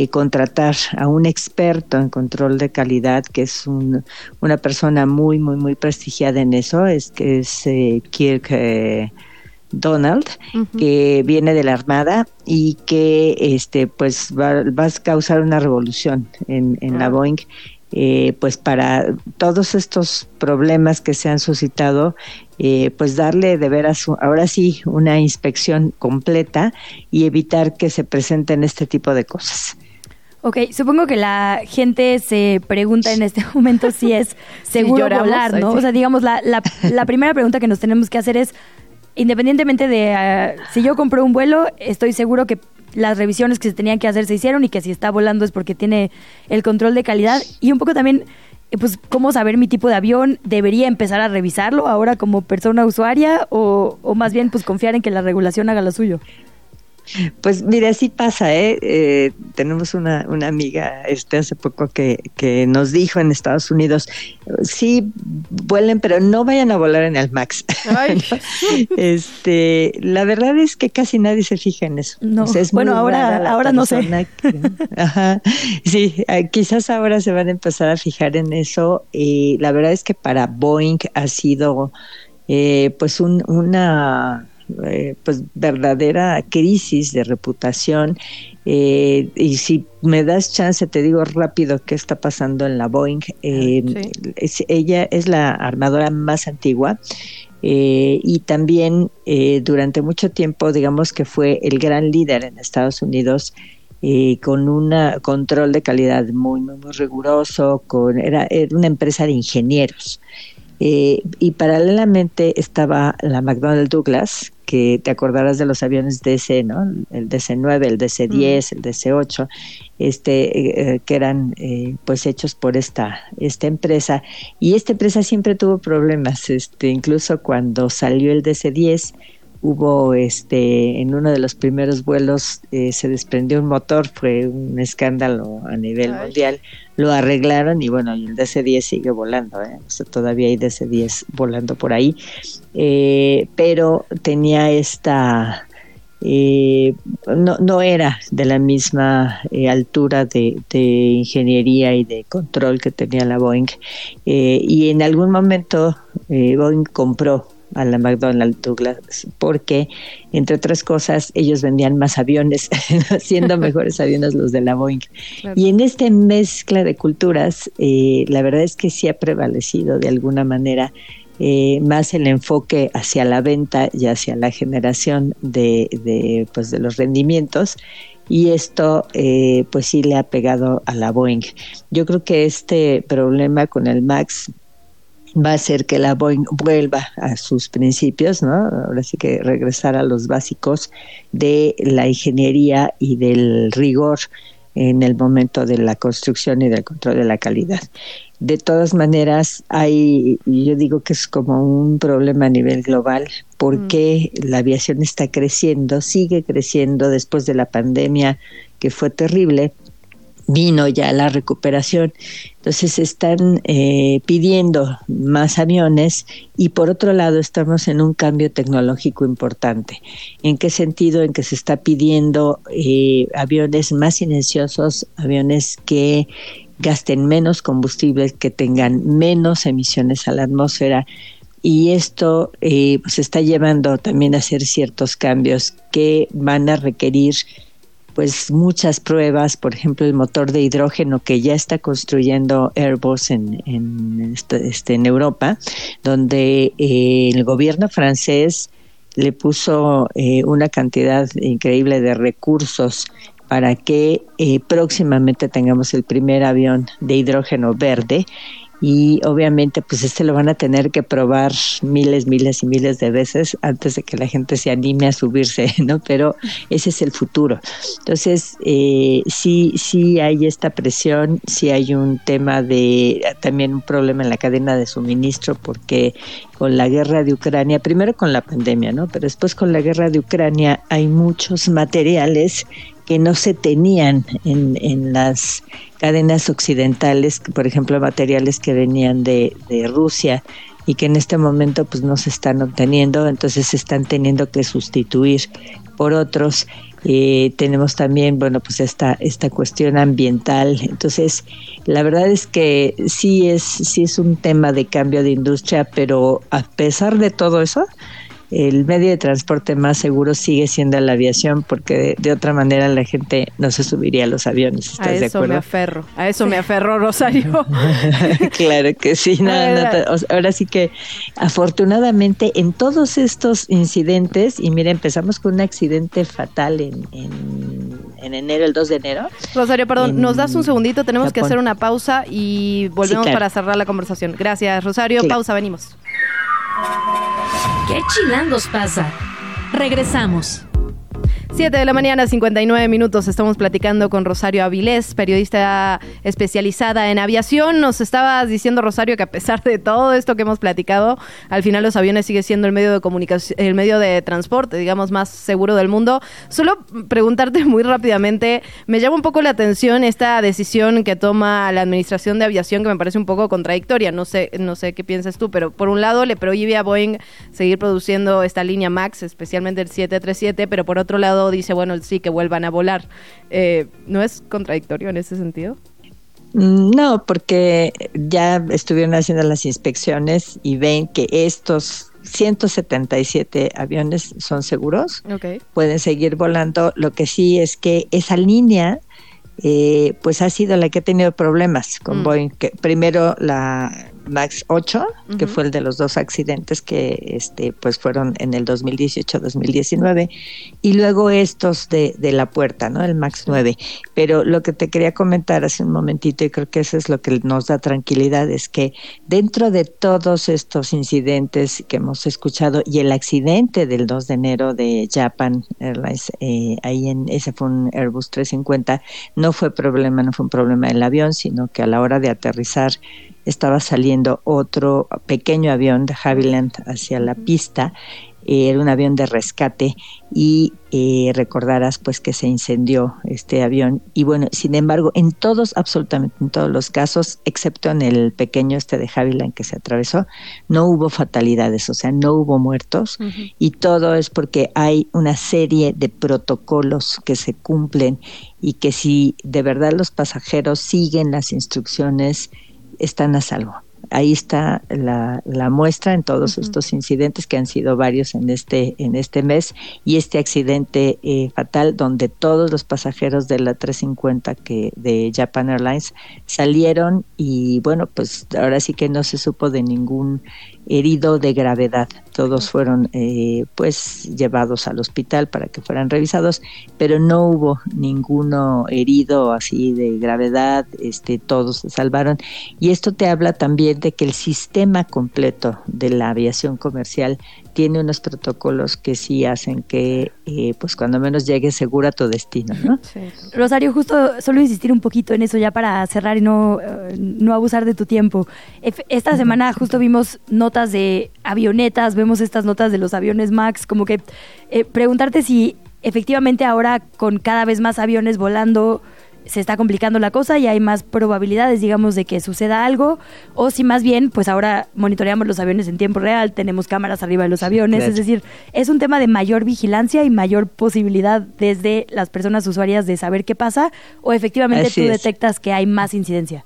contratar a un experto en control de calidad que es un, una persona muy muy muy prestigiada en eso es que es Kirk Donald, que viene de la Armada y que este pues va, va a causar una revolución en, en la Boeing. Eh, pues para todos estos problemas que se han suscitado, eh, pues darle de veras ahora sí una inspección completa y evitar que se presenten este tipo de cosas. Ok, supongo que la gente se pregunta en este [LAUGHS] momento si es [LAUGHS] seguro volar, ¿no? O sea, digamos, la, la, la primera pregunta que nos tenemos que hacer es, independientemente de uh, si yo compré un vuelo, estoy seguro que las revisiones que se tenían que hacer se hicieron y que si está volando es porque tiene el control de calidad y un poco también pues cómo saber mi tipo de avión, debería empezar a revisarlo ahora como persona usuaria o, o más bien pues confiar en que la regulación haga lo suyo. Pues mire, así pasa, ¿eh? eh tenemos una, una amiga este hace poco que, que nos dijo en Estados Unidos, sí, vuelen, pero no vayan a volar en el MAX. [LAUGHS] este, la verdad es que casi nadie se fija en eso. No. bueno, ahora, ahora no sé. [LAUGHS] ajá, sí, eh, quizás ahora se van a empezar a fijar en eso. Y la verdad es que para Boeing ha sido eh, pues un, una eh, pues verdadera crisis de reputación. Eh, y si me das chance te digo rápido qué está pasando en la Boeing. Eh, ella es la armadora más antigua y también durante mucho tiempo digamos que fue el gran líder en Estados Unidos con un control de calidad muy, muy, muy riguroso, con, era, era una empresa de ingenieros. Eh, y paralelamente estaba la McDonnell Douglas, que te acordarás de los aviones DC, ¿no? El DC-9, el DC-10, el DC-8, este, eh, que eran eh, pues hechos por esta, esta empresa. Y esta empresa siempre tuvo problemas, este, incluso cuando salió el DC-10, hubo este en uno de los primeros vuelos eh, se desprendió un motor fue un escándalo a nivel mundial lo arreglaron y bueno el DC-10 sigue volando ¿eh? todavía hay DC-10 volando por ahí eh, pero tenía esta no, no era de la misma altura de, de, ingeniería y de control que tenía la Boeing y en algún momento Boeing compró a la McDonnell Douglas porque, entre otras cosas, ellos vendían más aviones, [LAUGHS] siendo [LAUGHS] mejores aviones los de la Boeing. Y en esta mezcla de culturas, eh, la verdad es que sí ha prevalecido de alguna manera eh, más el enfoque hacia la venta y hacia la generación de, de, pues de los rendimientos y esto eh, pues sí le ha pegado a la Boeing. Yo creo que este problema con el MAX va a hacer que la Boeing vuelva a sus principios, ¿no? Ahora sí que regresar a los básicos de la ingeniería y del rigor en el momento de la construcción y del control de la calidad. De todas maneras, hay, yo digo que es como un problema a nivel global, porque mm. la aviación está creciendo, sigue creciendo después de la pandemia que fue terrible, vino ya la recuperación. Entonces están eh, pidiendo más aviones y por otro lado estamos en un cambio tecnológico importante. ¿En qué sentido? En que se está pidiendo eh, aviones más silenciosos, aviones que gasten menos combustible, que tengan menos emisiones a la atmósfera. Y esto eh, pues está llevando también a hacer ciertos cambios que van a requerir pues muchas pruebas, por ejemplo el motor de hidrógeno que ya está construyendo Airbus en, en, este, este en Europa, donde eh, el gobierno francés le puso eh, una cantidad increíble de recursos para que eh, próximamente tengamos el primer avión de hidrógeno verde y obviamente pues este lo van a tener que probar miles, miles y miles de veces antes de que la gente se anime a subirse, [LAUGHS] ¿no? Pero ese es el futuro. Entonces, eh, sí, sí hay esta presión, sí hay un tema de, también un problema en la cadena de suministro porque con la guerra de Ucrania, primero con la pandemia, ¿no? Pero después con la guerra de Ucrania hay muchos materiales que no se tenían en, en las cadenas occidentales, por ejemplo, materiales que venían de, de Rusia y que en este momento pues no se están obteniendo, entonces se están teniendo que sustituir por otros. Eh, tenemos también, bueno, pues esta, esta cuestión ambiental. Entonces, la verdad es que sí es, sí es un tema de cambio de industria, pero a pesar de todo eso, el medio de transporte más seguro sigue siendo la aviación porque de, otra manera la gente no se subiría a los aviones. ¿Estás a eso me aferro, a eso me aferro, Rosario. [LAUGHS] claro que sí. ahora sí que afortunadamente en todos estos incidentes, y mira, empezamos con un accidente fatal en, en, enero, el 2 de enero. Rosario, perdón, nos das un segundito, tenemos que hacer una pausa y volvemos para cerrar la conversación. Gracias, Rosario. Pausa, venimos. ¿Qué chilangos pasa? Regresamos. 7 de la mañana, 59 minutos. Estamos platicando con Rosario Avilés, periodista especializada en aviación. Nos estabas diciendo, Rosario, que a pesar de todo esto que hemos platicado, al final los aviones sigue siendo el medio de comunicación, el medio de transporte, digamos, más seguro del mundo. Solo preguntarte muy rápidamente, me llama un poco la atención esta decisión que toma la Administración de Aviación, que me parece un poco contradictoria. No sé, no sé qué piensas tú, pero por un lado le prohíbe a Boeing seguir produciendo esta línea MAX, especialmente el 737, pero por otro lado dice, bueno, sí, que vuelvan a volar. Eh, ¿No es contradictorio en ese sentido? Mm, no, porque ya estuvieron haciendo las inspecciones y ven que estos 177 aviones son seguros, pueden seguir volando. Lo que sí es que esa línea, eh, pues ha sido la que ha tenido problemas con mm. Boeing. Que primero la Max 8, que fue el de los dos accidentes que este pues fueron en el 2018-2019 y luego estos de, de, la puerta, ¿no? El Max 9. Pero lo que te quería comentar hace un momentito y creo que eso es lo que nos da tranquilidad es que dentro de todos estos incidentes que hemos escuchado y el accidente del 2 de enero de Japan Airlines, eh, ahí en ese fue un Airbus 350, no fue problema, no fue un problema del avión, sino que a la hora de aterrizar estaba saliendo otro pequeño avión de Havilland hacia la pista, era un avión de rescate y eh, recordarás pues que se incendió este avión. Y bueno, sin embargo, en todos, absolutamente en todos los casos, excepto en el pequeño este de Havilland que se atravesó, no hubo fatalidades, o sea, no hubo muertos. Y todo es porque hay una serie de protocolos que se cumplen y que si de verdad los pasajeros siguen las instrucciones, están a salvo. Ahí está la, la muestra en todos estos incidentes que han sido varios en este en este mes y este accidente eh, fatal donde todos los pasajeros de la 350 que de Japan Airlines salieron y bueno pues ahora sí que no se supo de ningún herido de gravedad. Todos fueron eh, pues llevados al hospital para que fueran revisados, pero no hubo ninguno herido así de gravedad, este, todos se salvaron. Y esto te habla también de que el sistema completo de la aviación comercial tiene unos protocolos que sí hacen que, eh, pues cuando menos llegues seguro a tu destino, ¿no? Rosario, justo solo insistir un poquito en eso ya para cerrar y no, eh, no abusar de tu tiempo. Esta semana justo vimos notas de avionetas, vemos estas notas de los aviones MAX, como que eh, preguntarte si efectivamente ahora con cada vez más aviones volando, se está complicando la cosa y hay más probabilidades, digamos, de que suceda algo, o si más bien, pues ahora monitoreamos los aviones en tiempo real, tenemos cámaras arriba de los aviones, es decir, es un tema de mayor vigilancia y mayor posibilidad desde las personas usuarias de saber qué pasa, o efectivamente tú detectas que hay más incidencia.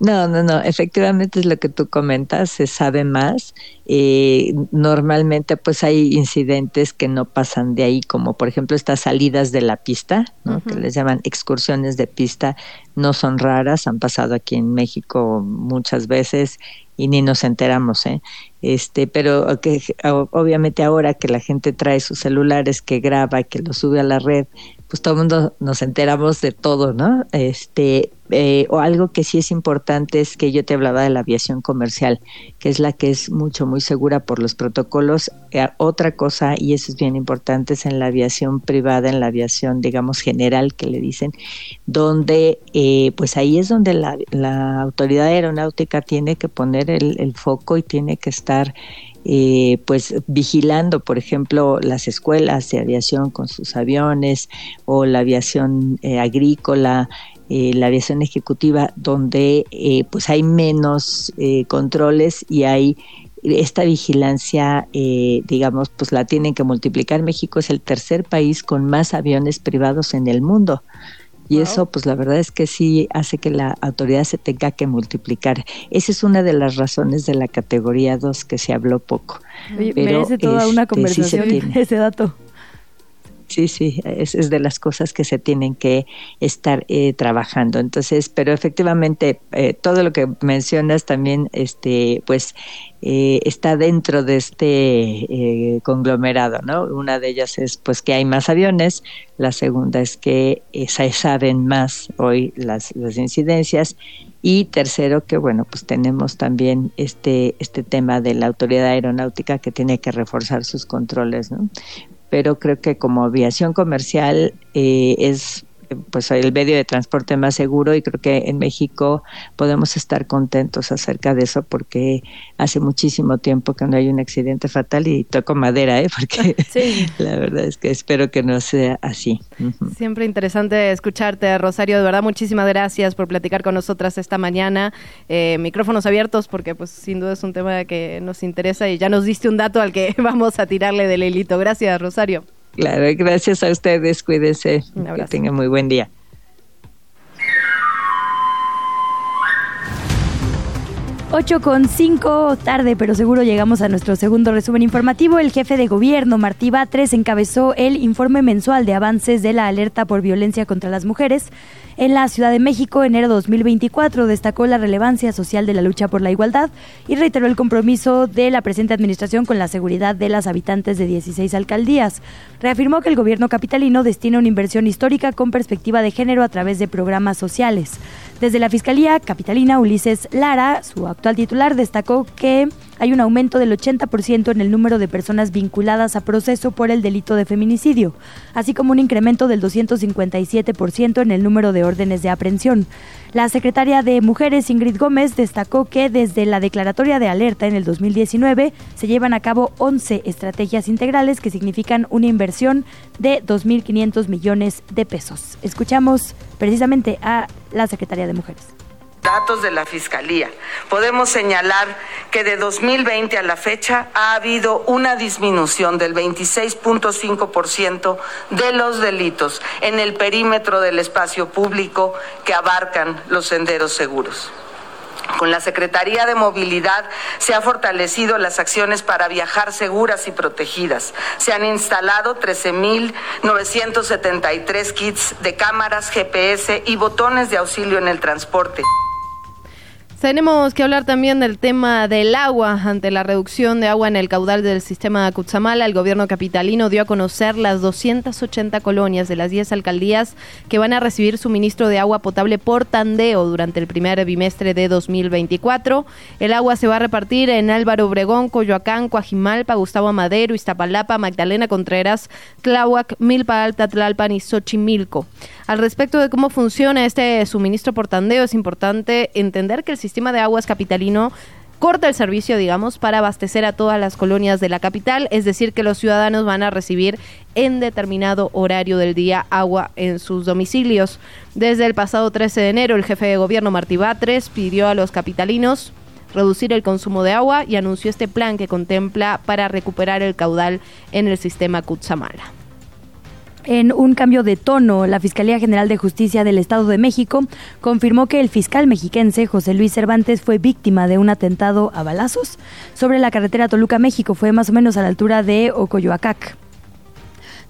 No, no, no, efectivamente es lo que tú comentas, se sabe más. Eh, normalmente pues hay incidentes que no pasan de ahí, como por ejemplo estas salidas de la pista, ¿no? que les llaman excursiones de pista, no son raras, han pasado aquí en México muchas veces y ni nos enteramos, ¿eh? Este, pero que obviamente ahora que la gente trae sus celulares, que graba, que lo sube a la red, pues todo el mundo nos enteramos de todo, ¿no? Este, eh, o algo que sí es importante es que yo te hablaba de la aviación comercial, que es la que es mucho, muy segura por los protocolos. Eh, otra cosa, y eso es bien importante, es en la aviación privada, en la aviación, digamos, general, que le dicen, donde, eh, pues ahí es donde la, autoridad aeronáutica tiene que poner el, el foco y tiene que estar eh, pues vigilando, por ejemplo, las escuelas de aviación con sus aviones o la aviación eh, agrícola, eh, la aviación ejecutiva, donde pues hay menos controles y hay esta vigilancia, digamos, pues la tienen que multiplicar. México es el tercer país con más aviones privados en el mundo. Y eso, pues la verdad es que sí hace que la autoridad se tenga que multiplicar. Esa es una de las razones de la categoría 2 que se habló poco. merece toda una este, conversación [LAUGHS] ese dato. Sí, sí, es, es, de las cosas que se tienen que estar eh, trabajando. Entonces, pero efectivamente, eh, todo lo que mencionas también, este, pues, eh, está dentro de este conglomerado, ¿no? Una de ellas es, pues, que hay más aviones. La segunda es que se saben más hoy las, las incidencias. Y tercero, que bueno, pues tenemos también este, este tema de la autoridad aeronáutica que tiene que reforzar sus controles, ¿no? Pero creo que como aviación comercial eh, es pues el medio de transporte más seguro y creo que en México podemos estar contentos acerca de eso porque hace muchísimo tiempo que no hay un accidente fatal y toco madera, ¿eh? [LAUGHS] porque [LAUGHS] la verdad es que espero que no sea así. Siempre interesante escucharte, Rosario, de verdad muchísimas gracias por platicar con nosotras esta mañana. Eh, micrófonos abiertos porque pues sin duda es un tema que nos interesa y ya nos diste un dato al que [LAUGHS] vamos a tirarle del hilito. Gracias, Rosario. Claro, gracias a ustedes, cuídense, que tengan muy buen día. 8 con 5, tarde, pero seguro llegamos a nuestro segundo resumen informativo. El jefe de gobierno, Martí Batres, encabezó el informe mensual de avances de la alerta por violencia contra las mujeres en la Ciudad de México, enero 2024, destacó la relevancia social de la lucha por la igualdad y reiteró el compromiso de la presente administración con la seguridad de las habitantes de 16 alcaldías. Reafirmó que el gobierno capitalino destina una inversión histórica con perspectiva de género a través de programas sociales. Desde la Fiscalía Capitalina, Ulises Lara, su actual titular, destacó que hay un aumento del 80% en el número de personas vinculadas a proceso por el delito de feminicidio, así como un incremento del 257% en el número de órdenes de aprehensión. La secretaria de Mujeres, Ingrid Gómez, destacó que desde la declaratoria de alerta en el 2019 se llevan a cabo 11 estrategias integrales que significan una inversión de 2.500 millones de pesos. Escuchamos precisamente a la secretaria de Mujeres datos de la Fiscalía, podemos señalar que de 2020 a la fecha ha habido una disminución del 26.5% de los delitos en el perímetro del espacio público que abarcan los senderos seguros. Con la Secretaría de Movilidad se han fortalecido las acciones para viajar seguras y protegidas. Se han instalado 13.973 kits de cámaras, GPS y botones de auxilio en el transporte. Tenemos que hablar también del tema del agua. Ante la reducción de agua en el caudal del sistema Cutzamala, el gobierno capitalino dio a conocer las 280 colonias de las 10 alcaldías que van a recibir suministro de agua potable por tandeo durante el primer bimestre de 2024. El agua se va a repartir en Álvaro Obregón, Coyoacán, Coajimalpa, Gustavo Madero, Iztapalapa, Magdalena Contreras, Tláhuac, Milpa Alta, Tlalpan y Xochimilco. Al respecto de cómo funciona este suministro por tandeo, es importante entender que el sistema de aguas capitalino corta el servicio, digamos, para abastecer a todas las colonias de la capital, es decir, que los ciudadanos van a recibir en determinado horario del día agua en sus domicilios. Desde el pasado 13 de enero, el jefe de gobierno Martí Batres pidió a los capitalinos reducir el consumo de agua y anunció este plan que contempla para recuperar el caudal en el sistema Cutzamala. En un cambio de tono, la Fiscalía General de Justicia del Estado de México confirmó que el fiscal mexiquense José Luis Cervantes fue víctima de un atentado a balazos sobre la carretera Toluca-México. Fue más o menos a la altura de Ocoyoacac.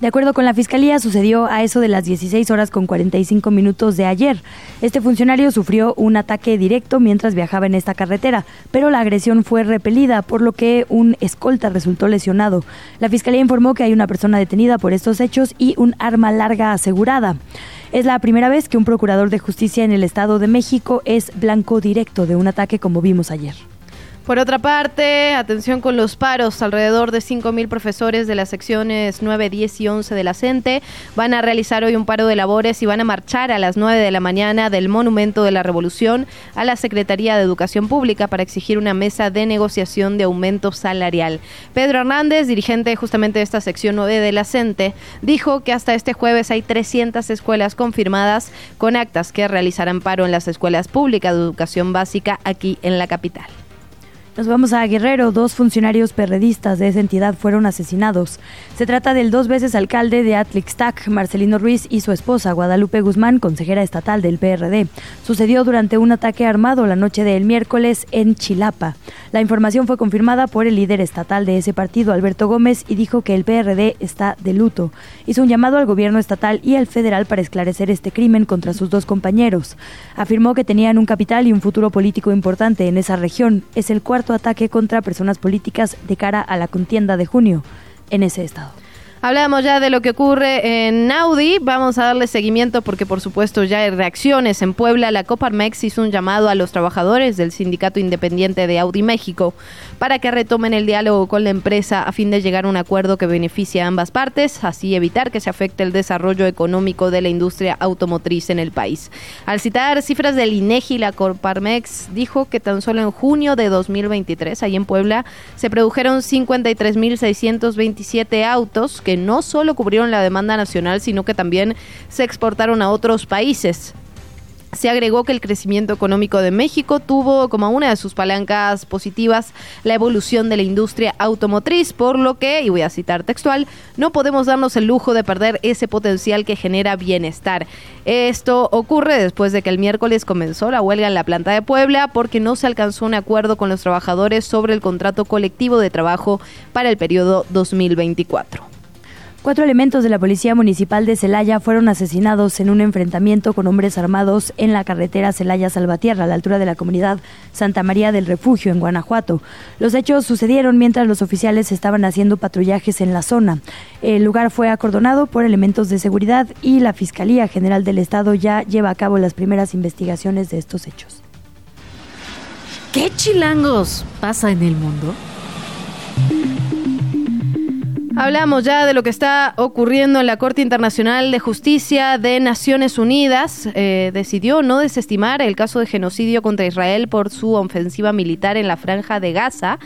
De acuerdo con la Fiscalía, sucedió a eso de las 16 horas con 45 minutos de ayer. Este funcionario sufrió un ataque directo mientras viajaba en esta carretera, pero la agresión fue repelida, por lo que un escolta resultó lesionado. La Fiscalía informó que hay una persona detenida por estos hechos y un arma larga asegurada. Es la primera vez que un procurador de justicia en el Estado de México es blanco directo de un ataque como vimos ayer. Por otra parte, atención con los paros. Alrededor de 5.000 profesores de las secciones 9, 10 y 11 de la CENTE van a realizar hoy un paro de labores y van a marchar a las 9 de la mañana del Monumento de la Revolución a la Secretaría de Educación Pública para exigir una mesa de negociación de aumento salarial. Pedro Hernández, dirigente justamente de esta sección 9 de la CENTE, dijo que hasta este jueves hay 300 escuelas confirmadas con actas que realizarán paro en las escuelas públicas de educación básica aquí en la capital. Nos vamos a Guerrero. Dos funcionarios perredistas de esa entidad fueron asesinados. Se trata del dos veces alcalde de Atlixtac, Marcelino Ruiz, y su esposa, Guadalupe Guzmán, consejera estatal del PRD. Sucedió durante un ataque armado la noche del miércoles en Chilapa. La información fue confirmada por el líder estatal de ese partido, Alberto Gómez, y dijo que el PRD está de luto. Hizo un llamado al gobierno estatal y al federal para esclarecer este crimen contra sus dos compañeros. Afirmó que tenían un capital y un futuro político importante en esa región. Es el cuarto ataque contra personas políticas de cara a la contienda de junio en ese estado. Hablamos ya de lo que ocurre en Audi. Vamos a darle seguimiento porque, por supuesto, ya hay reacciones. En Puebla, la Coparmex hizo un llamado a los trabajadores del Sindicato Independiente de Audi México para que retomen el diálogo con la empresa a fin de llegar a un acuerdo que beneficie a ambas partes, así evitar que se afecte el desarrollo económico de la industria automotriz en el país. Al citar cifras del INEGI, la Coparmex dijo que tan solo en junio de 2023, ahí en Puebla, se produjeron 53.627 autos que no solo cubrieron la demanda nacional, sino que también se exportaron a otros países. Se agregó que el crecimiento económico de México tuvo como una de sus palancas positivas la evolución de la industria automotriz, por lo que, y voy a citar textual, no podemos darnos el lujo de perder ese potencial que genera bienestar. Esto ocurre después de que el miércoles comenzó la huelga en la planta de Puebla porque no se alcanzó un acuerdo con los trabajadores sobre el contrato colectivo de trabajo para el periodo 2024. Cuatro elementos de la Policía Municipal de Celaya fueron asesinados en un enfrentamiento con hombres armados en la carretera Celaya-Salvatierra, a la altura de la comunidad Santa María del Refugio, en Guanajuato. Los hechos sucedieron mientras los oficiales estaban haciendo patrullajes en la zona. El lugar fue acordonado por elementos de seguridad y la Fiscalía General del Estado ya lleva a cabo las primeras investigaciones de estos hechos. ¿Qué chilangos pasa en el mundo? Hablamos ya de lo que está ocurriendo en la Corte Internacional de Justicia de Naciones Unidas. Eh, decidió no desestimar el caso de genocidio contra Israel por su ofensiva militar en la franja de Gaza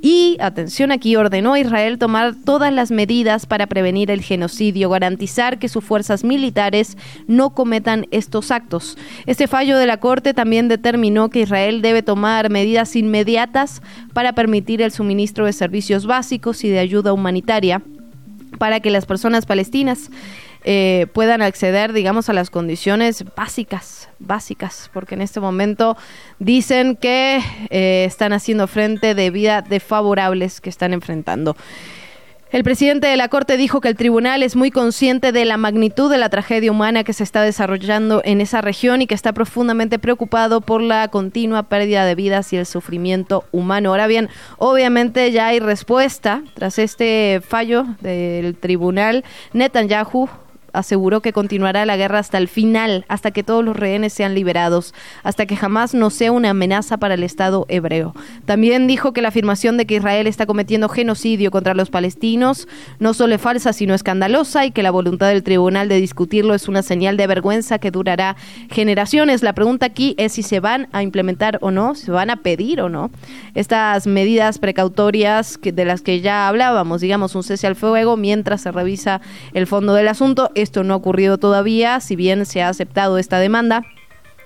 y, atención aquí, ordenó a Israel tomar todas las medidas para prevenir el genocidio, garantizar que sus fuerzas militares no cometan estos actos. Este fallo de la Corte también determinó que Israel debe tomar medidas inmediatas para permitir el suministro de servicios básicos y de ayuda humanitaria para que las personas palestinas eh, puedan acceder, digamos, a las condiciones básicas, básicas, porque en este momento dicen que eh, están haciendo frente de vida desfavorables que están enfrentando. El presidente de la Corte dijo que el tribunal es muy consciente de la magnitud de la tragedia humana que se está desarrollando en esa región y que está profundamente preocupado por la continua pérdida de vidas y el sufrimiento humano. Ahora bien, obviamente ya hay respuesta tras este fallo del tribunal. Netanyahu aseguró que continuará la guerra hasta el final, hasta que todos los rehenes sean liberados, hasta que jamás no sea una amenaza para el Estado hebreo. También dijo que la afirmación de que Israel está cometiendo genocidio contra los palestinos no solo es falsa, sino escandalosa y que la voluntad del tribunal de discutirlo es una señal de vergüenza que durará generaciones. La pregunta aquí es si se van a implementar o no, si se van a pedir o no estas medidas precautorias de las que ya hablábamos, digamos un cese al fuego mientras se revisa el fondo del asunto. Esto no ha ocurrido todavía, si bien se ha aceptado esta demanda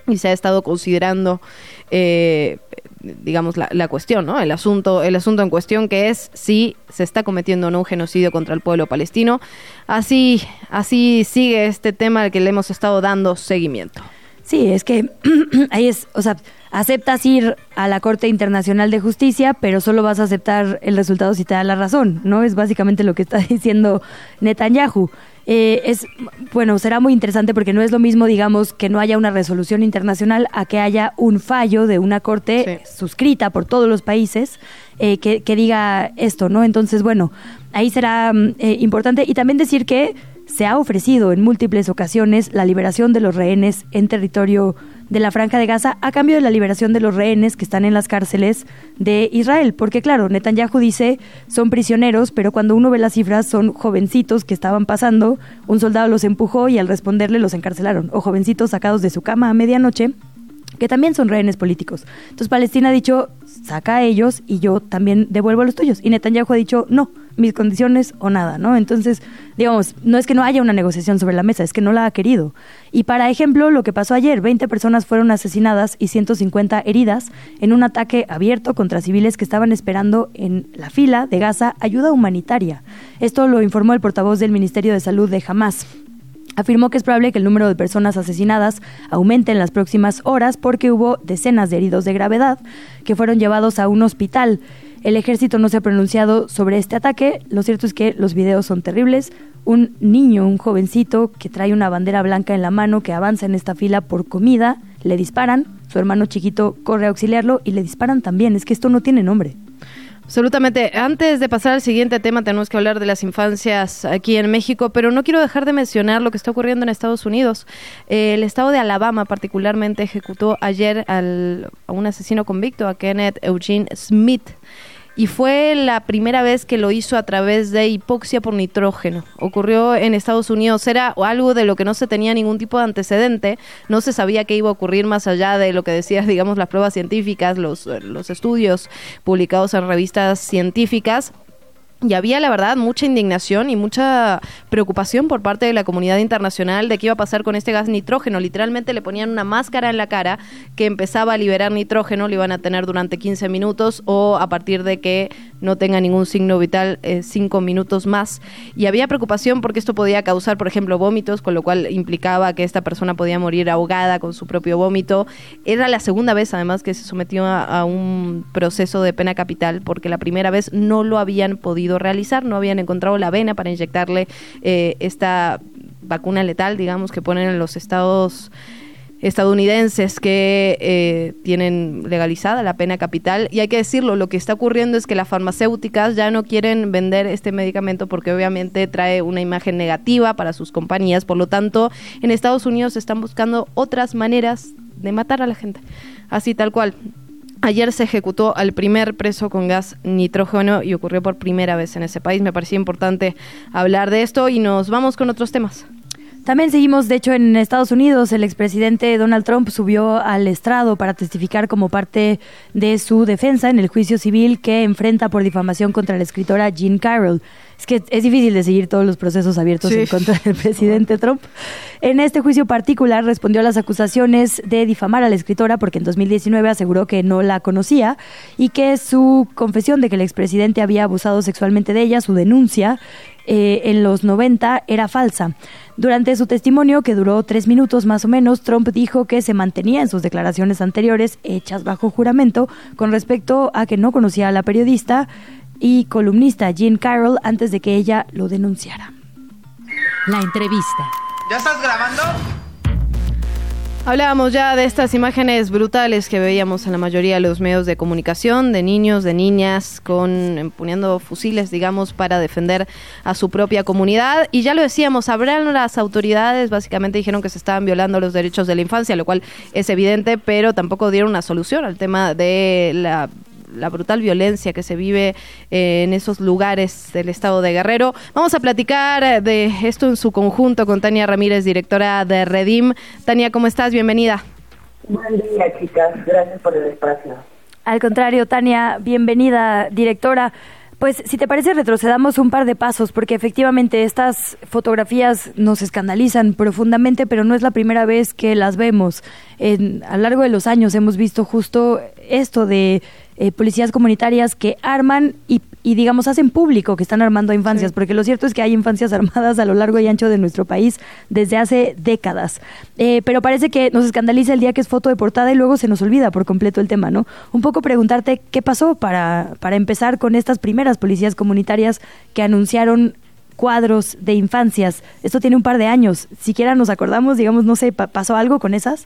y se ha estado considerando eh, digamos la, cuestión no el asunto el asunto en cuestión que es si se está cometiendo o no un genocidio contra el pueblo palestino así así sigue este tema al que le hemos estado dando seguimiento sí es que [CLEARS THROAT] ahí es o sea aceptas ir a la Corte Internacional de Justicia, pero solo vas a aceptar el resultado si te da la razón, ¿no? Es básicamente lo que está [LAUGHS] diciendo Netanyahu. Eh, es, bueno, será muy interesante porque no es lo mismo, digamos, que no haya una resolución internacional a que haya un fallo de una corte suscrita por todos los países eh, que, que, diga esto, ¿no? Entonces, bueno, ahí será mm, eh, importante. Y también decir que se ha ofrecido en múltiples ocasiones la liberación de los rehenes en territorio de la Franja de Gaza a cambio de la liberación de los rehenes que están en las cárceles de Israel. Porque claro, Netanyahu dice son prisioneros, pero cuando uno ve las cifras son jovencitos que estaban pasando, un soldado los empujó y al responderle los encarcelaron, o jovencitos sacados de su cama a medianoche que también son rehenes políticos. Entonces Palestina ha dicho, saca a ellos y yo también devuelvo a los tuyos. Y Netanyahu ha dicho, no, mis condiciones o nada, ¿no? Entonces, digamos, no es que no haya una negociación sobre la mesa, es que no la ha querido. Y para ejemplo, lo que pasó ayer, 20 personas fueron asesinadas y 150 heridas en un ataque abierto contra civiles que estaban esperando en la fila de Gaza ayuda humanitaria. Esto lo informó el portavoz del Ministerio de Salud de Hamas. Afirmó que es probable que el número de personas asesinadas aumente en las próximas horas porque hubo decenas de heridos de gravedad que fueron llevados a un hospital. El ejército no se ha pronunciado sobre este ataque. Lo cierto es que los videos son terribles. Un niño, un jovencito que trae una bandera blanca en la mano que avanza en esta fila por comida, le disparan. Su hermano chiquito corre a auxiliarlo y le disparan también. Es que esto no tiene nombre. Absolutamente. Antes de pasar al siguiente tema, tenemos que hablar de las infancias aquí en México, pero no quiero dejar de mencionar lo que está ocurriendo en Estados Unidos. el estado de Alabama particularmente ejecutó ayer al, a un asesino convicto, a Kenneth Eugene Smith y fue la primera vez que lo hizo a través de hipoxia por nitrógeno. Ocurrió en Estados Unidos, era algo de lo que no se tenía ningún tipo de antecedente, no se sabía que iba a ocurrir más allá de lo que decían, [LAUGHS] digamos, las pruebas científicas, los estudios publicados en revistas científicas y había, la verdad, mucha indignación y mucha preocupación por parte de la comunidad internacional de qué iba a pasar con este gas nitrógeno. Literalmente le ponían una máscara en la cara que empezaba a liberar nitrógeno, lo iban a tener durante 15 minutos o a partir de que no tenga ningún signo vital, eh, cinco minutos más. Y había preocupación porque esto podía causar, por ejemplo, vómitos, con lo cual implicaba que esta persona podía morir ahogada con su propio vómito. Era la segunda vez, además, que se sometió a un proceso de pena capital porque la primera vez no lo habían podido realizar, no habían encontrado la vena para inyectarle eh, esta vacuna letal, digamos, que ponen en los estados estadounidenses que eh, tienen legalizada la pena capital. Y hay que decirlo, lo que está ocurriendo es que las farmacéuticas ya no quieren vender este medicamento porque obviamente trae una imagen negativa para sus compañías, por lo tanto en Estados Unidos están buscando otras maneras de matar a la gente, así tal cual. Ayer se ejecutó al primer preso con gas nitrógeno y ocurrió por primera vez en ese país. Me parecía importante hablar de esto y nos vamos con otros temas. También seguimos, de hecho, en Estados Unidos, el expresidente Donald Trump subió al estrado para testificar como parte de su defensa en el juicio civil que enfrenta por difamación contra la escritora Jean Carroll. Es que es difícil de seguir todos los procesos abiertos en contra del presidente Trump. En este juicio particular respondió a las acusaciones de difamar a la escritora porque en 2019 aseguró que no la conocía y que su confesión de que el expresidente había abusado sexualmente de ella, su denuncia eh, en los 90 era falsa. Durante su testimonio, que duró tres minutos más o menos, Trump dijo que se mantenía en sus declaraciones anteriores, hechas bajo juramento, con respecto a que no conocía a la periodista, y columnista Jean Carroll antes de que ella lo denunciara. La entrevista. ¿Ya estás grabando? Hablábamos ya de estas imágenes brutales que veíamos en la mayoría de los medios de comunicación, de niños, de niñas, con empuñando fusiles, digamos, para defender a su propia comunidad. Y ya lo decíamos, habrán las autoridades, básicamente dijeron que se estaban violando los derechos de la infancia, lo cual es evidente, pero tampoco dieron una solución al tema de la la brutal violencia que se vive eh, en esos lugares del estado de Guerrero. Vamos a platicar eh, de esto en su conjunto con Tania Ramírez, directora de Redim. Tania, ¿cómo estás? Bienvenida. Buen día, chicas. Gracias por el espacio. Al contrario, Tania, bienvenida, directora. Pues si te parece, retrocedamos un par de pasos, porque efectivamente estas fotografías nos escandalizan profundamente, pero no es la primera vez que las vemos. En, a lo largo de los años hemos visto justo esto de eh, policías comunitarias que arman y, digamos, hacen público que están armando a infancias, porque lo cierto es que hay infancias [LAUGHS] armadas a lo largo y ancho de nuestro país desde hace décadas. Eh, pero parece que nos escandaliza el día que es foto de portada y luego se nos olvida por completo el tema, ¿no? Un poco preguntarte qué pasó para, para empezar con estas primeras policías comunitarias que anunciaron cuadros de infancias. Esto tiene un par de años. Siquiera nos acordamos, digamos, no sé, ¿pasó algo con esas?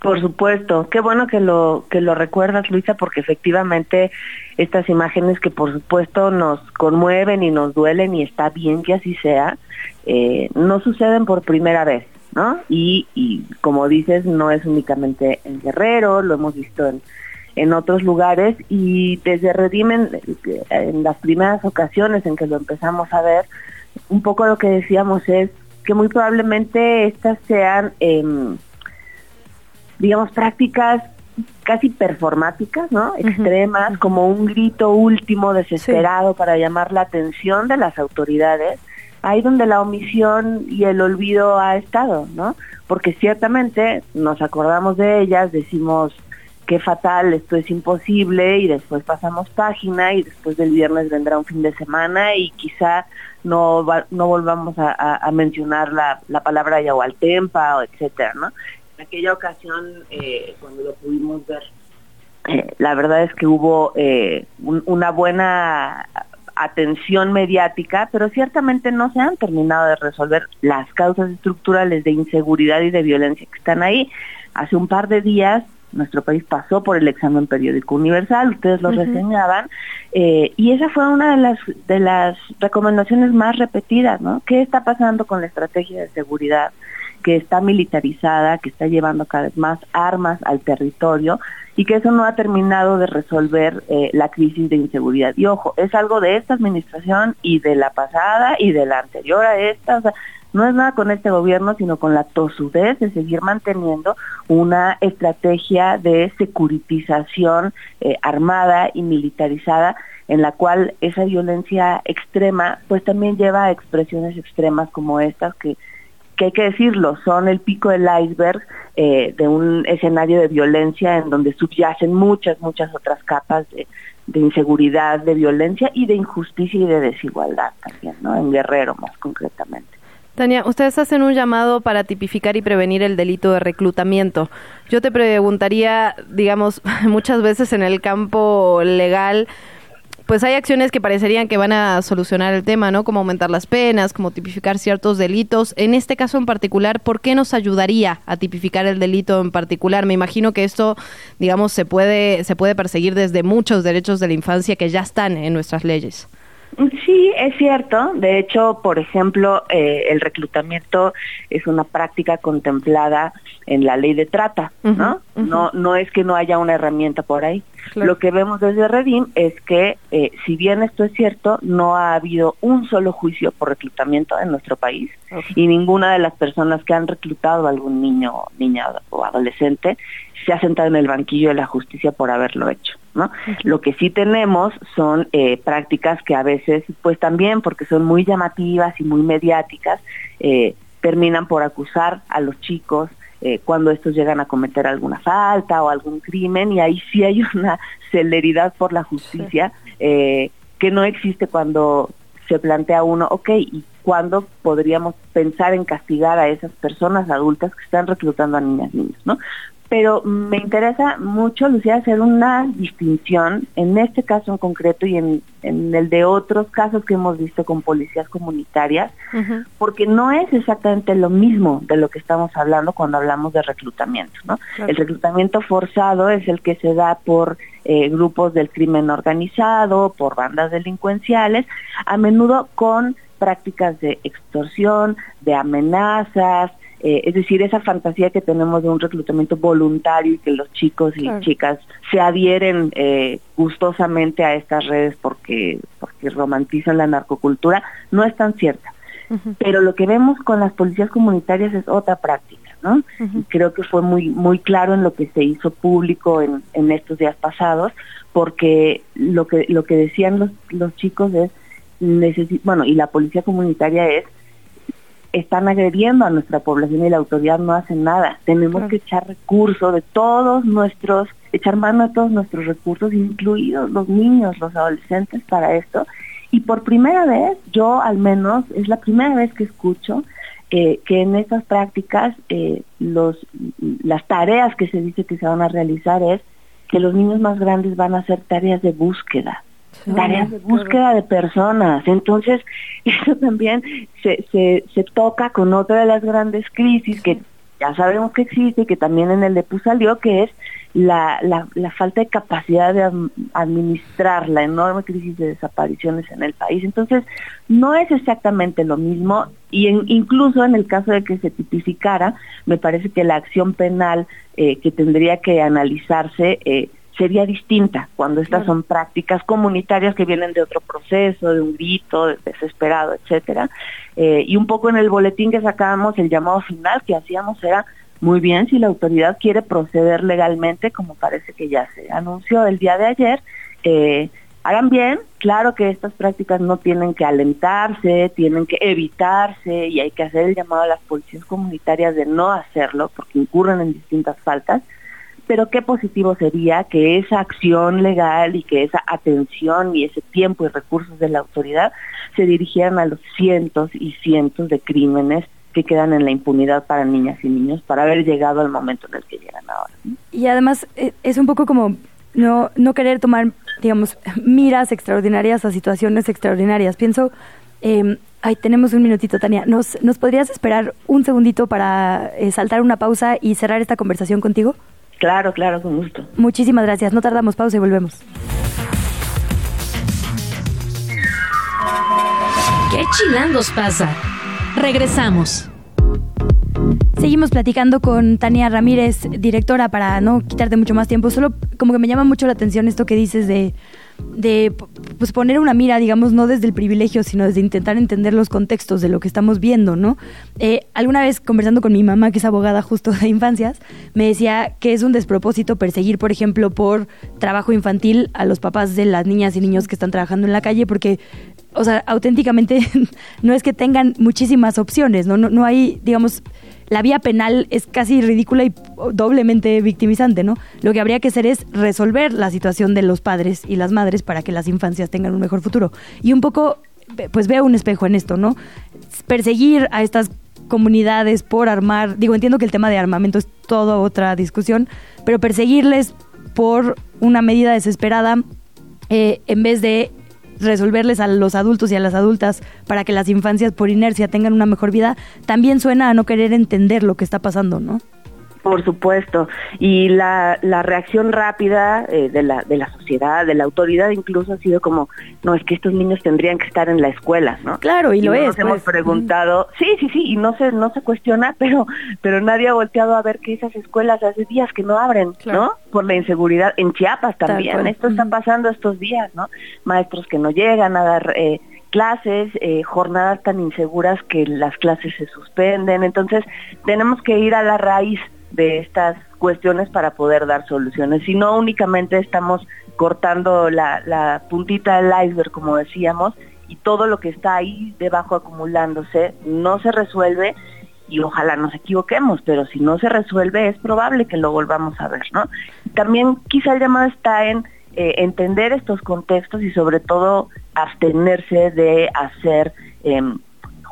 Por supuesto, qué bueno que lo que lo recuerdas, Luisa, porque efectivamente estas imágenes que por supuesto nos conmueven y nos duelen y está bien que así sea, eh, no suceden por primera vez, ¿no? Y, y como dices, no es únicamente en Guerrero, lo hemos visto en, en otros lugares y desde Redimen, en las primeras ocasiones en que lo empezamos a ver, un poco lo que decíamos es que muy probablemente estas sean... Eh, digamos, prácticas casi performáticas, ¿no? Extremas, como un grito último desesperado para llamar la atención de las autoridades, ahí donde la omisión y el olvido ha estado, ¿no? Porque ciertamente nos acordamos de ellas, decimos qué fatal, esto es imposible y después pasamos página y después del viernes vendrá un fin de semana y quizá no no volvamos a, mencionar la, la palabra Yahualtempa o etcétera, ¿no? En aquella ocasión, eh, cuando lo pudimos ver, eh, la verdad es que hubo eh, una buena atención mediática, pero ciertamente no se han terminado de resolver las causas estructurales de inseguridad y de violencia que están ahí. Hace un par de días nuestro país pasó por el examen periódico universal, ustedes lo reseñaban, y esa fue una de las de las recomendaciones más repetidas, ¿no? ¿Qué está pasando con la estrategia de seguridad? Que está militarizada, que está llevando cada vez más armas al territorio y que eso no ha terminado de resolver eh, la crisis de inseguridad. Y ojo, es algo de esta administración y de la pasada y de la anterior a esta. O sea, no es nada con este gobierno, sino con la tosudez de seguir manteniendo una estrategia de securitización eh, armada y militarizada en la cual esa violencia extrema pues también lleva a expresiones extremas como estas que que hay que decirlo, son el pico del iceberg eh, de un escenario de violencia en donde subyacen muchas, muchas otras capas de, inseguridad, de violencia y de injusticia y de desigualdad también, ¿no? En Guerrero más concretamente. Tania, ustedes hacen un llamado para tipificar y prevenir el delito de reclutamiento. Yo te preguntaría, digamos, [LAUGHS] muchas veces en el campo legal, pues hay acciones que parecerían que van a solucionar el tema, ¿no? Como aumentar las penas, como tipificar ciertos delitos. En este caso en particular, ¿por qué nos ayudaría a tipificar el delito en particular? Me imagino que esto, digamos, se puede se puede perseguir desde muchos derechos de la infancia que ya están en nuestras leyes. Sí, es cierto. De hecho, por ejemplo, eh, el reclutamiento es una práctica contemplada en la ley de trata, ¿no? No, no es que no haya una herramienta por ahí. Lo que vemos desde Redim es que, eh, si bien esto es cierto, no ha habido un solo juicio por reclutamiento en nuestro país y ninguna de las personas que han reclutado a algún niño, niña o adolescente se ha sentado en el banquillo de la justicia por haberlo hecho. ¿no? Lo que sí tenemos son eh, prácticas que a veces, pues también porque son muy llamativas y muy mediáticas, eh, terminan por acusar a los chicos eh, cuando estos llegan a cometer alguna falta o algún crimen y ahí sí hay [LAUGHS] una celeridad por la justicia que no existe cuando se plantea uno, ok, ¿y cuándo podríamos pensar en castigar a esas personas adultas que están reclutando a niñas y niños, ¿no? Pero me interesa mucho, Lucía, hacer una distinción en este caso en concreto y en, el de otros casos que hemos visto con policías comunitarias, porque no es exactamente lo mismo de lo que estamos hablando cuando hablamos de reclutamiento. ¿no? El reclutamiento forzado es el que se da por eh, grupos del crimen organizado, por bandas delincuenciales, a menudo con prácticas de extorsión, de amenazas, eh, es decir, esa fantasía que tenemos de un reclutamiento voluntario y que los chicos y chicas se adhieren eh, gustosamente a estas redes porque, porque romantizan la narcocultura, no es tan cierta. Pero lo que vemos con las policías comunitarias es otra práctica, ¿no? Y creo que fue muy muy claro en lo que se hizo público en, en estos días pasados, porque lo que lo que decían los, los chicos es, bueno, y la policía comunitaria es, están agrediendo a nuestra población y la autoridad no hace nada. Tenemos que echar recursos de todos nuestros, echar mano de todos nuestros recursos, incluidos los niños, los adolescentes, para esto. Y por primera vez, yo al menos, es la primera vez que escucho eh, que en estas prácticas eh, los, las tareas que se dice que se van a realizar es que los niños más grandes van a hacer tareas de búsqueda tareas de búsqueda de personas. Entonces, [LAUGHS] eso también se, se, se toca con otra de las grandes crisis que ya sabemos que existe y que también en el DEPU salió, que es la, la, la, falta de capacidad de administrar la enorme crisis de desapariciones en el país. Entonces, no es exactamente lo mismo y incluso en el caso de que se tipificara, me parece que la acción penal eh, que tendría que analizarse eh, sería distinta cuando estas son prácticas comunitarias que vienen de otro proceso, de un grito, desesperado, etcétera. Eh, y un poco en el boletín que sacábamos, el llamado final que hacíamos era muy bien si la autoridad quiere proceder legalmente, como parece que ya se anunció el día de ayer, eh, hagan bien, claro que estas prácticas no tienen que alentarse, tienen que evitarse y hay que hacer el llamado a las policías comunitarias de no hacerlo porque incurren en distintas faltas, pero qué positivo sería que esa acción legal y que esa atención y ese tiempo y recursos de la autoridad se dirigieran a los cientos y cientos de crímenes que quedan en la impunidad para niñas y niños para haber llegado al momento en el que llegan ahora. Y además eh, es un poco como no, no querer tomar, digamos, miras extraordinarias a situaciones extraordinarias. Pienso, eh, ay, tenemos un minutito, Tania. ¿Nos, ¿Nos podrías esperar un segundito para eh, saltar una pausa y cerrar esta conversación contigo? Claro, claro, con gusto. Muchísimas gracias. No tardamos, pausa y volvemos. ¿Qué chilangos pasa? Regresamos. Seguimos platicando con Tania Ramírez, directora, para no quitarte mucho más tiempo. Solo como que me llama mucho la atención esto que dices de de pues poner una mira, digamos, no desde el privilegio, sino desde intentar entender los contextos de lo que estamos viendo, ¿no? Eh, alguna vez conversando con mi mamá, que es abogada justo de infancias, me decía que es un despropósito perseguir, por ejemplo, por trabajo infantil a los papás de las niñas y niños que están trabajando en la calle, porque o sea, auténticamente [LAUGHS] no es que tengan muchísimas opciones, ¿no? No, no hay, digamos, la vía penal es casi ridícula y doblemente victimizante, ¿no? Lo que habría que hacer es resolver la situación de los padres y las madres para que las infancias tengan un mejor futuro. Y un poco, pues veo un espejo en esto, ¿no? Perseguir a estas comunidades por armar, digo, entiendo que el tema de armamento es toda otra discusión, pero perseguirles por una medida desesperada eh, en vez de resolverles a los adultos y a las adultas para que las infancias por inercia tengan una mejor vida, también suena a no querer entender lo que está pasando, ¿no? Por supuesto, y la, la reacción rápida eh, de, la, de la sociedad, de la autoridad incluso ha sido como, no, es que estos niños tendrían que estar en la escuela, ¿no? Claro, y, lo es. Nos hemos pues. preguntado, sí, sí, sí, y no se, no se cuestiona, [LAUGHS] pero, pero nadie ha volteado a ver que esas escuelas hace días que no abren, ¿no? Por la inseguridad, en Chiapas también, esto está pasando estos días, ¿no? Maestros que no llegan a dar... Eh, clases, eh, jornadas tan inseguras que las clases se suspenden. Entonces, tenemos que ir a la raíz de estas cuestiones para poder dar soluciones. Si no únicamente estamos cortando la, la puntita del iceberg, como decíamos, y todo lo que está ahí debajo acumulándose no se resuelve y ojalá nos equivoquemos, pero si no se resuelve es probable que lo volvamos a ver, ¿no? También quizá el llamado está en eh, entender estos contextos y sobre todo abstenerse de hacer eh,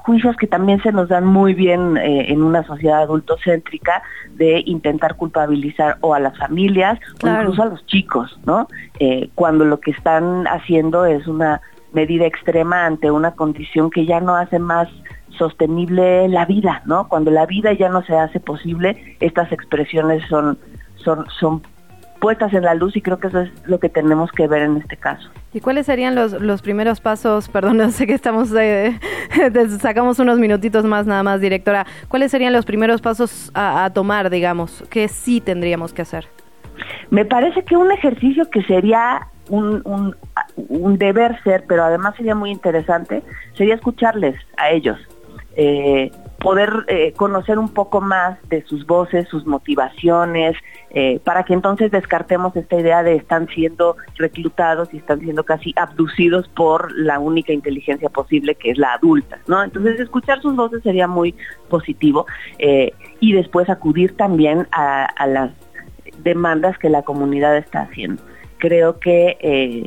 juicios que también se nos dan muy bien eh, en una sociedad adultocéntrica de intentar culpabilizar o a las familias o incluso a los chicos, ¿no? Eh, cuando lo que están haciendo es una medida extrema ante una condición que ya no hace más sostenible la vida, ¿no? Cuando la vida ya no se hace posible, estas expresiones son son son puestas en la luz y creo que eso es lo que tenemos que ver en este caso. ¿Y cuáles serían los, los primeros pasos? Perdón, [LAUGHS] no sé que estamos, eh, [LAUGHS] sacamos unos minutitos más nada más, directora. ¿Cuáles serían los primeros pasos a, tomar, digamos, que sí tendríamos que hacer? Me parece que un ejercicio que sería un, un, un deber ser, pero además sería muy interesante, sería escucharles a ellos. Eh, poder eh, conocer un poco más de sus voces, sus motivaciones, eh, para que entonces descartemos esta idea de están siendo reclutados y están siendo casi abducidos por la única inteligencia posible que es la adulta, ¿no? Entonces escuchar sus voces sería muy positivo eh, y después acudir también a, a, las demandas que la comunidad está haciendo. Creo que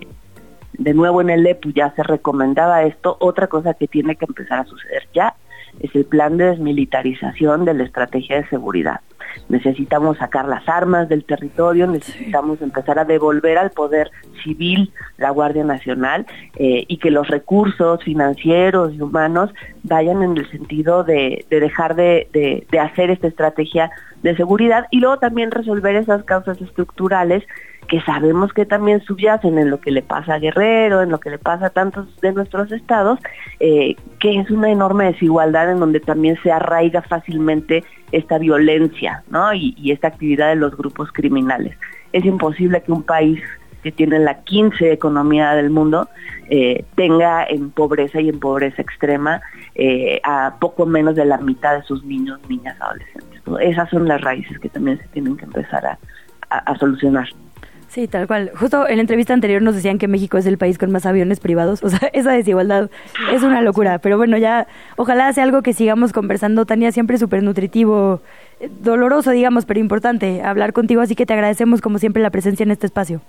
de nuevo en el EPU ya se recomendaba esto, otra cosa que tiene que empezar a suceder ya es el plan de desmilitarización de la estrategia de seguridad. Necesitamos sacar las armas del territorio, necesitamos empezar a devolver al poder civil la Guardia Nacional eh, y que los recursos financieros y humanos vayan en el sentido de, dejar de, de hacer esta estrategia de seguridad y luego también resolver esas causas estructurales que sabemos que también subyacen en lo que le pasa a Guerrero, en lo que le pasa a tantos de nuestros estados, eh, que es una enorme desigualdad en donde también se arraiga fácilmente esta violencia ¿no? y, esta actividad de los grupos criminales. Es imposible que un país que tiene la 15 economía del mundo eh, tenga en pobreza y en pobreza extrema eh, a poco menos de la mitad de sus niños, niñas, adolescentes. Esas son las raíces que también se tienen que empezar a solucionar. Sí, tal cual. Justo en la entrevista anterior nos decían que México es el país con más aviones privados. [LAUGHS] O sea, esa desigualdad es una locura. Pero bueno, ya ojalá sea algo que sigamos conversando. Tania, siempre súper nutritivo, eh, doloroso, digamos, pero importante hablar contigo. Así que te agradecemos como siempre la presencia en este espacio.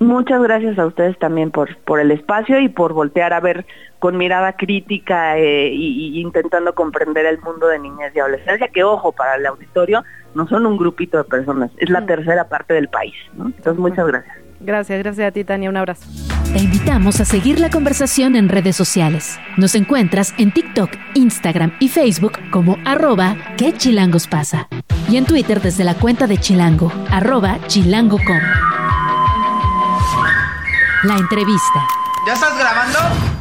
Muchas gracias a ustedes también por, por el espacio y por voltear a ver con mirada crítica eh, y, intentando comprender el mundo de niñez y adolescencia, que ojo, para el auditorio no son un grupito de personas, es la tercera parte del país. Entonces, muchas gracias. Gracias, gracias a ti, Tania. Un abrazo. Te invitamos a seguir la conversación en redes sociales. Nos encuentras en TikTok, Instagram y Facebook como arroba que chilangos pasa. Y en Twitter desde la cuenta de Chilango, arroba chilango.com. La entrevista. ¿Ya estás grabando?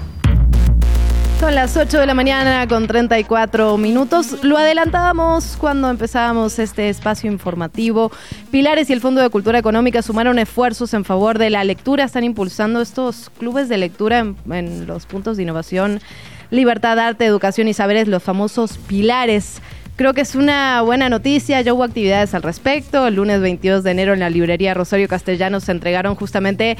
Son las 8 de la mañana con 34 minutos. Lo adelantábamos cuando empezábamos este espacio informativo. Pilares y el Fondo de Cultura Económica sumaron esfuerzos en favor de la lectura. Están impulsando estos clubes de lectura en, los puntos de innovación, libertad, arte, educación y saberes, los famosos pilares. Creo que es una buena noticia. Ya hubo actividades al respecto. El lunes 22 de enero en la librería Rosario Castellanos se entregaron justamente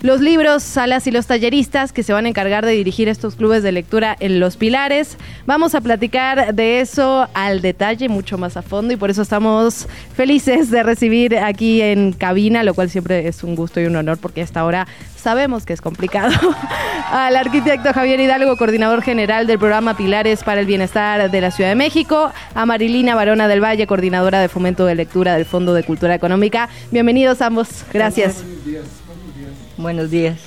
los libros a las y los talleristas que se van a encargar de dirigir estos clubes de lectura en Los Pilares. Vamos a platicar de eso al detalle, mucho más a fondo, y por eso estamos felices de recibir aquí en cabina, lo cual siempre es un gusto y un honor porque hasta ahora sabemos que es complicado. [LAUGHS] al arquitecto Javier Hidalgo, coordinador general del programa Pilares para el Bienestar de la Ciudad de México, a Marilina Barona del Valle, coordinadora de fomento de lectura del Fondo de Cultura Económica. Bienvenidos ambos. Gracias. Buenos días.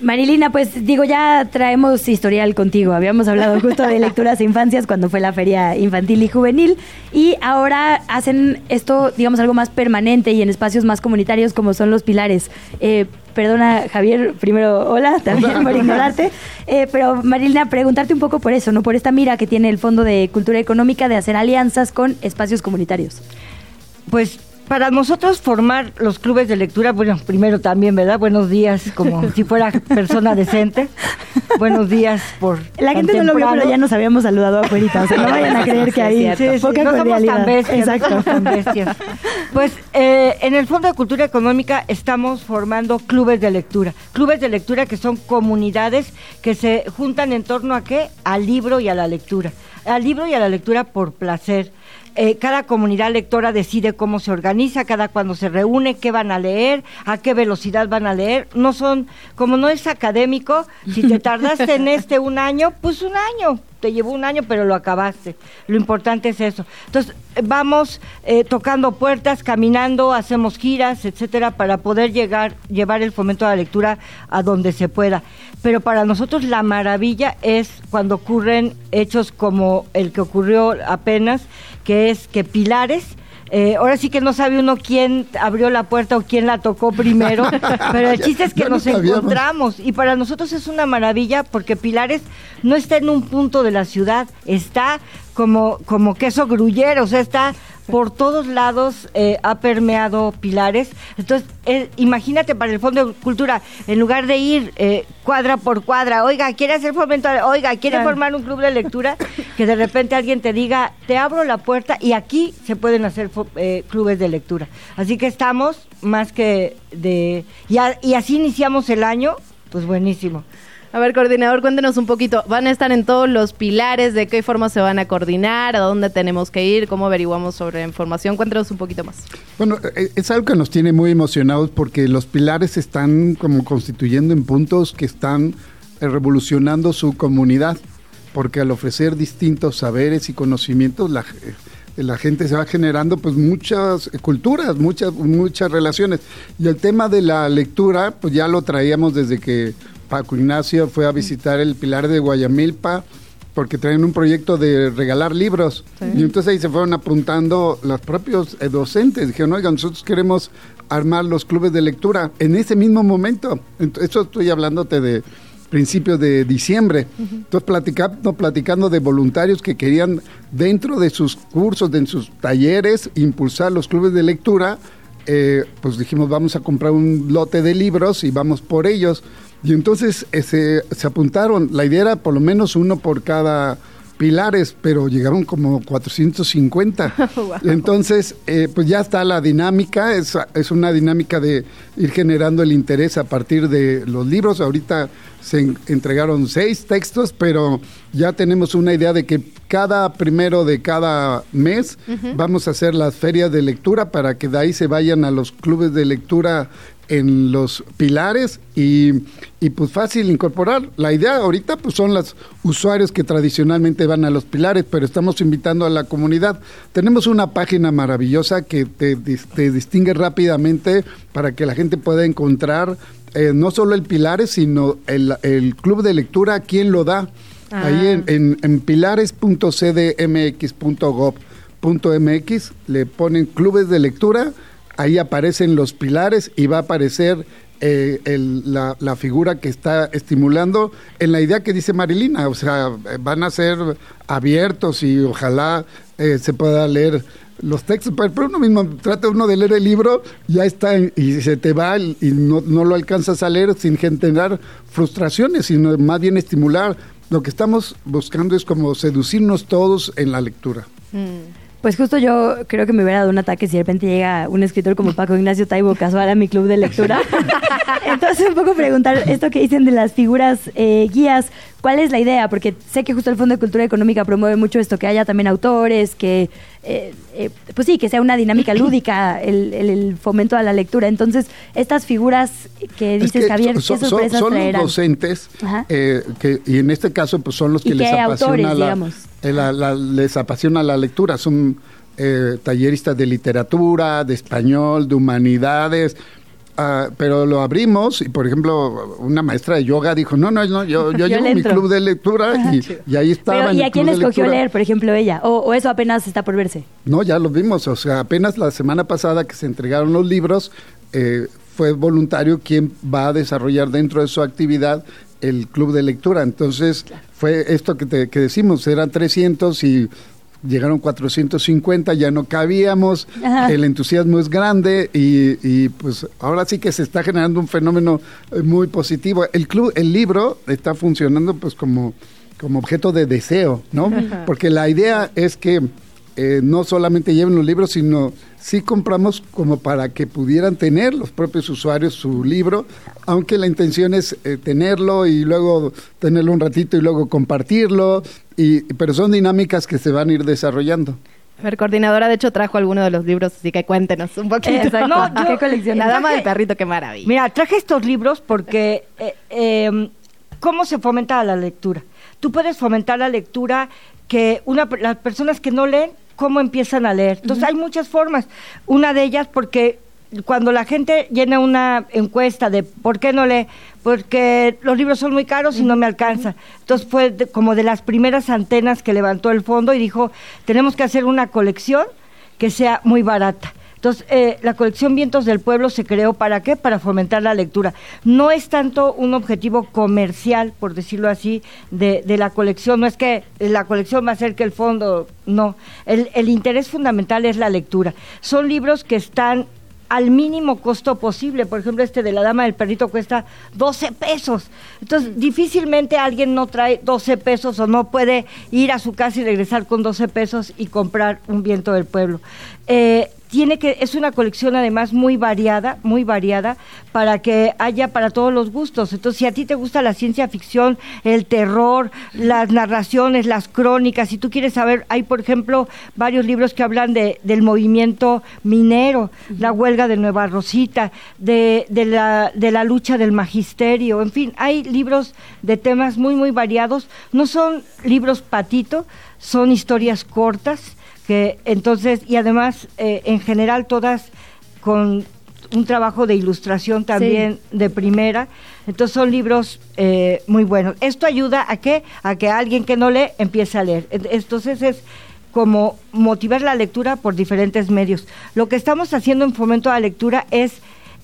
Marilina, pues digo, ya traemos historial contigo. Habíamos hablado [LAUGHS] justo de lecturas e infancias cuando fue la feria infantil y juvenil. Y ahora hacen esto, digamos, algo más permanente y en espacios más comunitarios como son los pilares. Eh, perdona, Javier, primero, hola, también por [LAUGHS] ignorarte. Eh, pero Marilina, preguntarte un poco por eso, ¿no? Por esta mira que tiene el Fondo de Cultura Económica de hacer alianzas con espacios comunitarios. Pues para nosotros formar los clubes de lectura, bueno, primero también, ¿verdad? Buenos días, como [LAUGHS] si fuera persona decente. Buenos días por. La gente no lo vio, pero ya nos habíamos saludado afuera. O sea, no [LAUGHS] vayan a creer que ahí sí, sí, poca no somos tan bestias. Exacto. tan bestias. Pues eh, en el Fondo de Cultura Económica estamos formando clubes de lectura. Clubes de lectura que son comunidades que se juntan en torno a qué? Al libro y a la lectura. Al libro y a la lectura por placer eh, cada comunidad lectora decide cómo se organiza, cada cuando se reúne, qué van a leer, a qué velocidad van a leer. No son, como no es académico, si te [LAUGHS] tardaste en este un año, pues un año te llevó un año, pero lo acabaste. Lo importante es eso. Entonces, vamos eh, tocando puertas, caminando, hacemos giras, etcétera, para poder llegar, llevar el fomento de la lectura a donde se pueda. Pero para nosotros la maravilla es cuando ocurren hechos como el que ocurrió apenas, que es que Pilares, eh, ahora sí que no sabe uno quién abrió la puerta o quién la tocó primero, [LAUGHS] pero el chiste es que nos encontramos. Y para nosotros es una maravilla porque Pilares no está en un punto de la ciudad, está como, como queso gruyero, o sea, está por todos lados eh, ha permeado pilares. Entonces, eh, imagínate para el Fondo de Cultura, en lugar de ir eh, cuadra por cuadra, oiga, quiere hacer fomento, oiga, quiere formar un club de lectura, [LAUGHS] que de repente alguien te diga, te abro la puerta y aquí se pueden hacer clubes de lectura. Así que estamos más que de... y así iniciamos el año, pues buenísimo. A ver, coordinador, cuéntenos un poquito. ¿Van a estar en todos los pilares? ¿De qué forma se van a coordinar? ¿A dónde tenemos que ir? ¿Cómo averiguamos sobre información? Cuéntenos un poquito más. Bueno, eh, es algo que nos tiene muy emocionados porque los pilares están como constituyendo en puntos que están eh, revolucionando su comunidad. Porque al ofrecer distintos saberes y conocimientos, la, eh, la gente se va generando pues muchas culturas, muchas, muchas relaciones. Y el tema de la lectura, pues ya lo traíamos desde que Paco Ignacio fue a visitar el Pilar de Guayamilpa porque traen un proyecto de regalar libros. Y entonces ahí se fueron apuntando los propios eh, docentes. Dijeron, oigan, nosotros queremos armar los clubes de lectura en ese mismo momento. Eso estoy hablándote de principios de diciembre. Entonces, platicando, platicando de voluntarios que querían, dentro de sus cursos, de sus talleres, impulsar los clubes de lectura. Eh, pues dijimos, vamos a comprar un lote de libros y vamos por ellos. Y entonces eh, se, apuntaron, la idea era por lo menos uno por cada pilares, pero llegaron como 450. [LAUGHS] Entonces, eh, pues ya está la dinámica, es, es, una dinámica de ir generando el interés a partir de los libros. Ahorita se entregaron seis textos, pero ya tenemos una idea de que cada primero de cada mes vamos a hacer las ferias de lectura para que de ahí se vayan a los clubes de lectura en los pilares y, y, pues fácil incorporar. La idea ahorita pues son los usuarios que tradicionalmente van a los pilares, pero estamos invitando a la comunidad. Tenemos una página maravillosa que te, te distingue rápidamente para que la gente pueda encontrar eh, no solo el pilares, sino el, el, club de lectura, quién lo da. Ahí en, ah. en, en pilares.cdmx.gov.mx le ponen clubes de lectura ahí aparecen los pilares y va a aparecer eh, la, la, figura que está estimulando en la idea que dice Marilina, o sea, van a ser abiertos y ojalá eh, se pueda leer los textos, pero uno mismo trata uno de leer el libro, ya está y se te va y no, no lo alcanzas a leer sin generar frustraciones, sino más bien estimular. Lo que estamos buscando es como seducirnos todos en la lectura. Mm. Pues justo yo creo que me hubiera dado un ataque si de repente llega un escritor como Paco Ignacio Taibo casual a mi club de lectura. [LAUGHS] Entonces un poco preguntar esto que dicen de las figuras eh, guías, ¿cuál es la idea? Porque sé que justo el Fondo de Cultura Económica promueve mucho esto, que haya también autores, que eh, eh, pues sí, que sea una dinámica lúdica el, fomento a la lectura. Entonces, estas figuras que dices, Javier, ¿qué son, sorpresas son, los docentes, que, y en este caso pues son los que les apasiona la, la, les apasiona la lectura, son eh, talleristas de literatura, de español, de humanidades, Uh, pero lo abrimos y, por ejemplo, una maestra de yoga dijo, no, no, no yo, yo, [LAUGHS] llevo mi club de lectura y, ahí estaba. ¿Y a quién escogió leer, por ejemplo, ella? O, eso apenas está por verse? No, ya lo vimos. O sea, apenas la semana pasada que se entregaron los libros, eh, fue voluntario quien va a desarrollar dentro de su actividad el club de lectura. Entonces, fue esto que, te, que decimos, eran 300 y llegaron 450, ya no cabíamos, el entusiasmo es grande y, pues ahora sí que se está generando un fenómeno eh, muy positivo. El club, el libro está funcionando pues como, como objeto de deseo, ¿no? Porque la idea es que eh, no solamente lleven los libros, sino sí compramos como para que pudieran tener los propios usuarios su libro, aunque la intención es eh, tenerlo y luego tenerlo un ratito y luego compartirlo, y, pero son dinámicas que se van a ir desarrollando. A ver, coordinadora, de hecho trajo alguno de los libros, así que cuéntenos un poquito. Exacto. [LAUGHS] No, ¿Qué colección? La dama del perrito, qué maravilla. Mira, traje estos libros porque eh, eh, ¿cómo se fomenta la lectura? Tú puedes fomentar la lectura que una, las personas que no leen, ¿cómo empiezan a leer? Entonces hay muchas formas. Una de ellas porque cuando la gente llena una encuesta de por qué no lee, porque los libros son muy caros y no me alcanza. Entonces fue de- como de las primeras antenas que levantó el fondo y dijo, tenemos que hacer una colección que sea muy barata. Entonces, eh, la colección Vientos del Pueblo se creó para qué? Para fomentar la lectura. No es tanto un objetivo comercial, por decirlo así, de, de la colección. No es que la colección va a hacer que el fondo, no. El, el interés fundamental es la lectura. Son libros que están al mínimo costo posible. Por ejemplo, este de la Dama del Perrito cuesta 12 pesos. Entonces, difícilmente alguien no trae 12 pesos o no puede ir a su casa y regresar con 12 pesos y comprar un viento del pueblo. Eh, tiene que es una colección además muy variada, muy variada para que haya para todos los gustos. Entonces, si a ti te gusta la ciencia ficción, el terror, las narraciones, las crónicas, si tú quieres saber, hay por ejemplo varios libros que hablan de, del movimiento minero, la huelga de Nueva Rosita, de, de, la, de la lucha del magisterio, en fin, hay libros de temas muy, muy variados. No son libros patito, son historias cortas que entonces y además eh, en general todas con un trabajo de ilustración también de primera. Entonces son libros eh, muy buenos. Esto ayuda a que a que alguien que no lee empiece a leer. En- entonces es como motivar la lectura por diferentes medios. Lo que estamos haciendo en fomento a la lectura es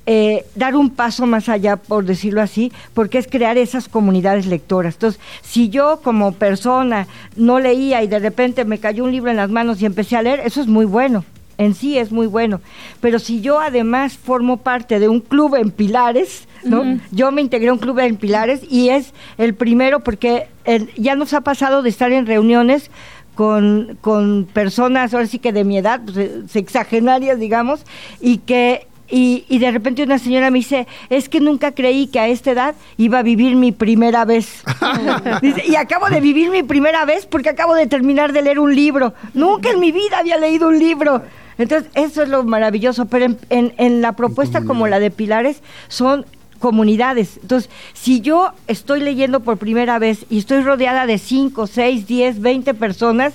eh, dar un paso más allá, por decirlo así, porque es crear esas comunidades lectoras. Entonces, si yo como persona no leía y de repente me cayó un libro en las manos y empecé a leer, eso es muy bueno. En sí es muy bueno. Pero si yo además formo parte de un club en Pilares, ¿no? Yo me integré a un club en Pilares y es el primero porque el- ya nos ha pasado de estar en reuniones con, con personas, ahora sí que de mi edad, pues, eh, sexagenarias, digamos, y que y, y de repente una señora me dice, es que nunca creí que a esta edad iba a vivir mi primera vez. [LAUGHS] Dice, y acabo de vivir mi primera vez porque acabo de terminar de leer un libro. Nunca en mi vida había leído un libro. Entonces, eso es lo maravilloso. Pero en, en- en la propuesta como la de Pilares son comunidades. Entonces, si yo estoy leyendo por primera vez y estoy rodeada de 5, 6, 10, 20 personas,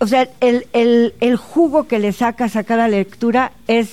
o sea, el, el, el jugo que le sacas a cada lectura es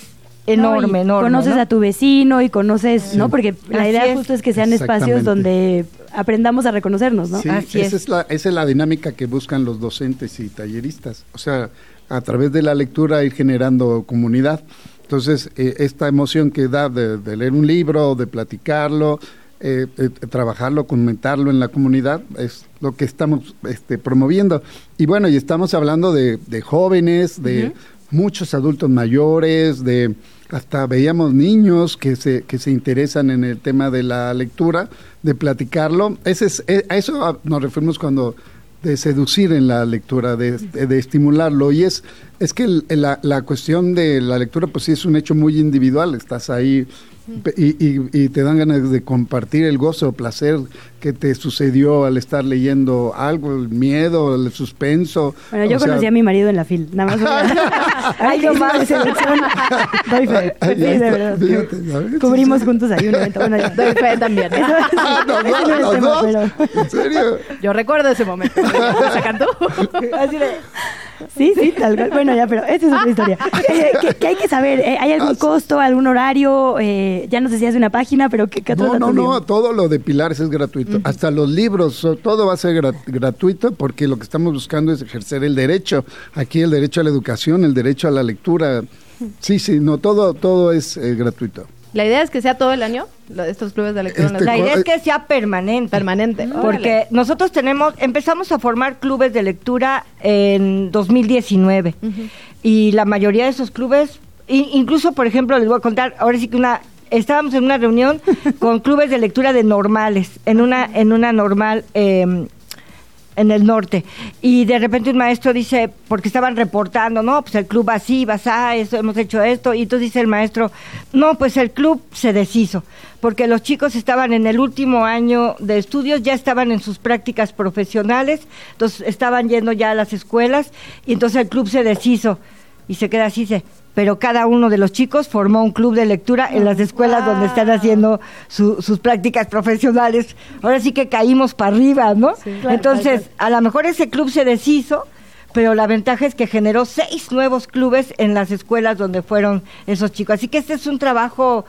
enorme, No, enorme. Conoces ¿no? a tu vecino y conoces, ¿no? Porque la Así idea es. justo es que sean espacios donde aprendamos a reconocernos, ¿no? Sí, esa es. la, esa es la dinámica que buscan los docentes y talleristas. O sea, a través de la lectura ir generando comunidad. Entonces, eh, esta emoción que da de, de leer un libro, de platicarlo, eh, eh, trabajarlo, comentarlo en la comunidad, es lo que estamos este, promoviendo. Y bueno, y estamos hablando de, de jóvenes, de muchos adultos mayores, de hasta veíamos niños que se, que se interesan en el tema de la lectura, de platicarlo. Ese es, eh, a eso ah, nos referimos cuando de seducir en la lectura, de, de- de estimularlo. Y es, es que el- la, la cuestión de la lectura, pues sí es un hecho muy individual. Estás ahí pe- y, y- y te dan ganas de compartir el gozo o placer que te sucedió al estar leyendo algo, el miedo, el suspenso. Bueno, yo O sea, conocí a mi marido en la fil, nada más. [LAUGHS] Ay, no más, selección. Doy fe. Ay, Sí, ya de está, verdad. fíjate, ¿sabes? Cubrimos juntos ahí un evento. Bueno. Doy fe también. [LAUGHS] Eso- Ah, no tema, pero- ¿En serio? Yo recuerdo ese momento. [LAUGHS] ¿Se cantó? Así de- Sí, sí, tal cual. Bueno, ya, pero esa es otra historia. [LAUGHS] Eh, ¿qué, qué hay que saber? Eh, ¿Hay algún costo, algún horario? Eh, ya no sé si es una página, pero ¿qué, qué No, no, no, todo lo de Pilares es gratuito. Hasta los libros, todo va a ser gra- gratuito porque lo que estamos buscando es ejercer el derecho. Aquí el derecho a la educación, el derecho a la lectura. Sí, sí, no, todo, todo es eh, gratuito. La idea es que sea todo el año, lo de estos clubes de lectura. Este, La idea es que sea permanente. Permanente. Porque nosotros tenemos, empezamos a formar clubes de lectura en 2019 y la mayoría de esos clubes, incluso por ejemplo les voy a contar, ahora sí que una, estábamos en una reunión [LAUGHS] con clubes de lectura de normales, en una, en una normal, eh, en el norte. Y de repente un maestro dice, porque estaban reportando, no, pues el club así, vas a, eso, hemos hecho esto. Y entonces dice el maestro, no, pues el club se deshizo, porque los chicos estaban en el último año de estudios, ya estaban en sus prácticas profesionales, entonces estaban yendo ya a las escuelas, y entonces el club se deshizo. Y se queda así, dice, pero cada uno de los chicos formó un club de lectura en las escuelas donde están haciendo sus prácticas profesionales. Ahora sí que caímos para arriba, ¿no? Entonces, a lo mejor ese club se deshizo, pero la ventaja es que generó seis nuevos clubes en las escuelas donde fueron esos chicos. Así que este es un trabajo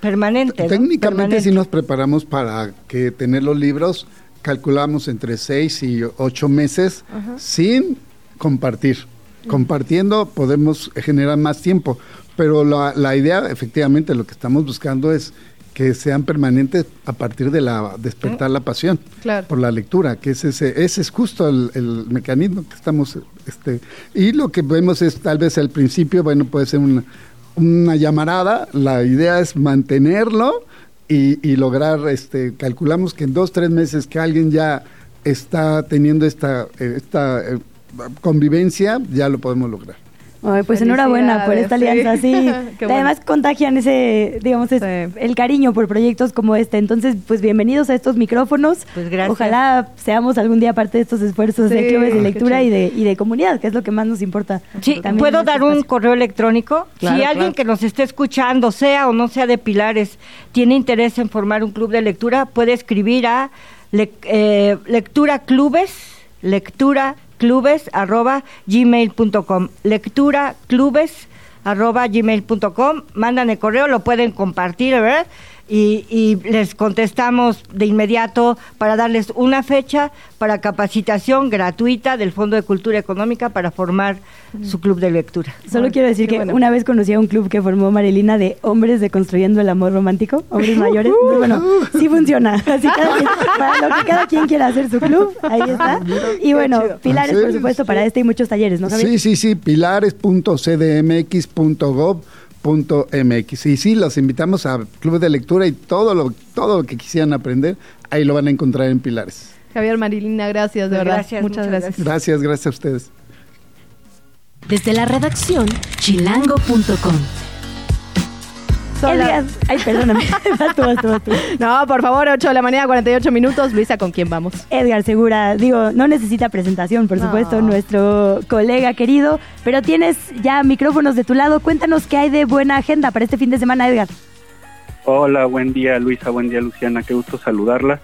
permanente. Técnicamente, si nos preparamos para que tener los libros, calculamos entre seis y ocho meses sin compartir compartiendo podemos generar más tiempo, pero la, la, idea, efectivamente, lo que estamos buscando es que sean permanentes a partir de la despertar la pasión por la lectura, que es ese, ese es justo el, mecanismo que estamos, este, y lo que vemos es tal vez al principio, bueno, puede ser una, una llamarada, la idea es mantenerlo y, y lograr, este, calculamos que en dos, tres meses que alguien ya está teniendo esta, esta eh, convivencia, ya lo podemos lograr. pues enhorabuena por esta alianza, sí. [LAUGHS] Además contagian ese, digamos, el cariño por proyectos como este. Entonces, pues bienvenidos a estos micrófonos. Pues gracias. Ojalá seamos algún día parte de estos esfuerzos de clubes de lectura y de, y de comunidad, que es lo que más nos importa. Sí, ¿puedo dar un correo electrónico? si alguien que nos esté escuchando, sea o no sea de Pilares, tiene interés en formar un club de lectura, puede escribir a eh, lectura clubes, lectura clubes arroba gmail.com. Lectura clubes arroba gmail.com. Mandan el correo, lo pueden compartir, ¿verdad? Y, les contestamos de inmediato para darles una fecha para capacitación gratuita del Fondo de Cultura Económica para formar su club de lectura. Solo quiero decir que una vez conocí a un club que formó Marilina de hombres de construyendo el amor romántico, hombres mayores. bueno, sí funciona. [LAUGHS] Así para lo que cada quien quiera hacer su club, ahí está. Y bueno, pilares, por supuesto, para este y muchos talleres, ¿no? Sí, sí, sí, pilares.cdmx.gov Punto MX. Y sí, los invitamos a clubes de lectura y todo lo, todo lo que quisieran aprender, ahí lo van a encontrar en Pilares. Javier Marilina, gracias, de verdad. muchas, gracias. Gracias, gracias a ustedes. Desde la redacción, chilango.com. Edgar, ay, perdóname. [LAUGHS] No, por favor, 8 de la mañana, 48 minutos. Luisa, ¿con quién vamos? Edgar Segura, digo, no necesita presentación, por supuesto, nuestro colega querido, pero tienes ya micrófonos de tu lado. Cuéntanos qué hay de buena agenda para este fin de semana, Edgar. Hola, buen día, Luisa, buen día, Luciana, qué gusto saludarla.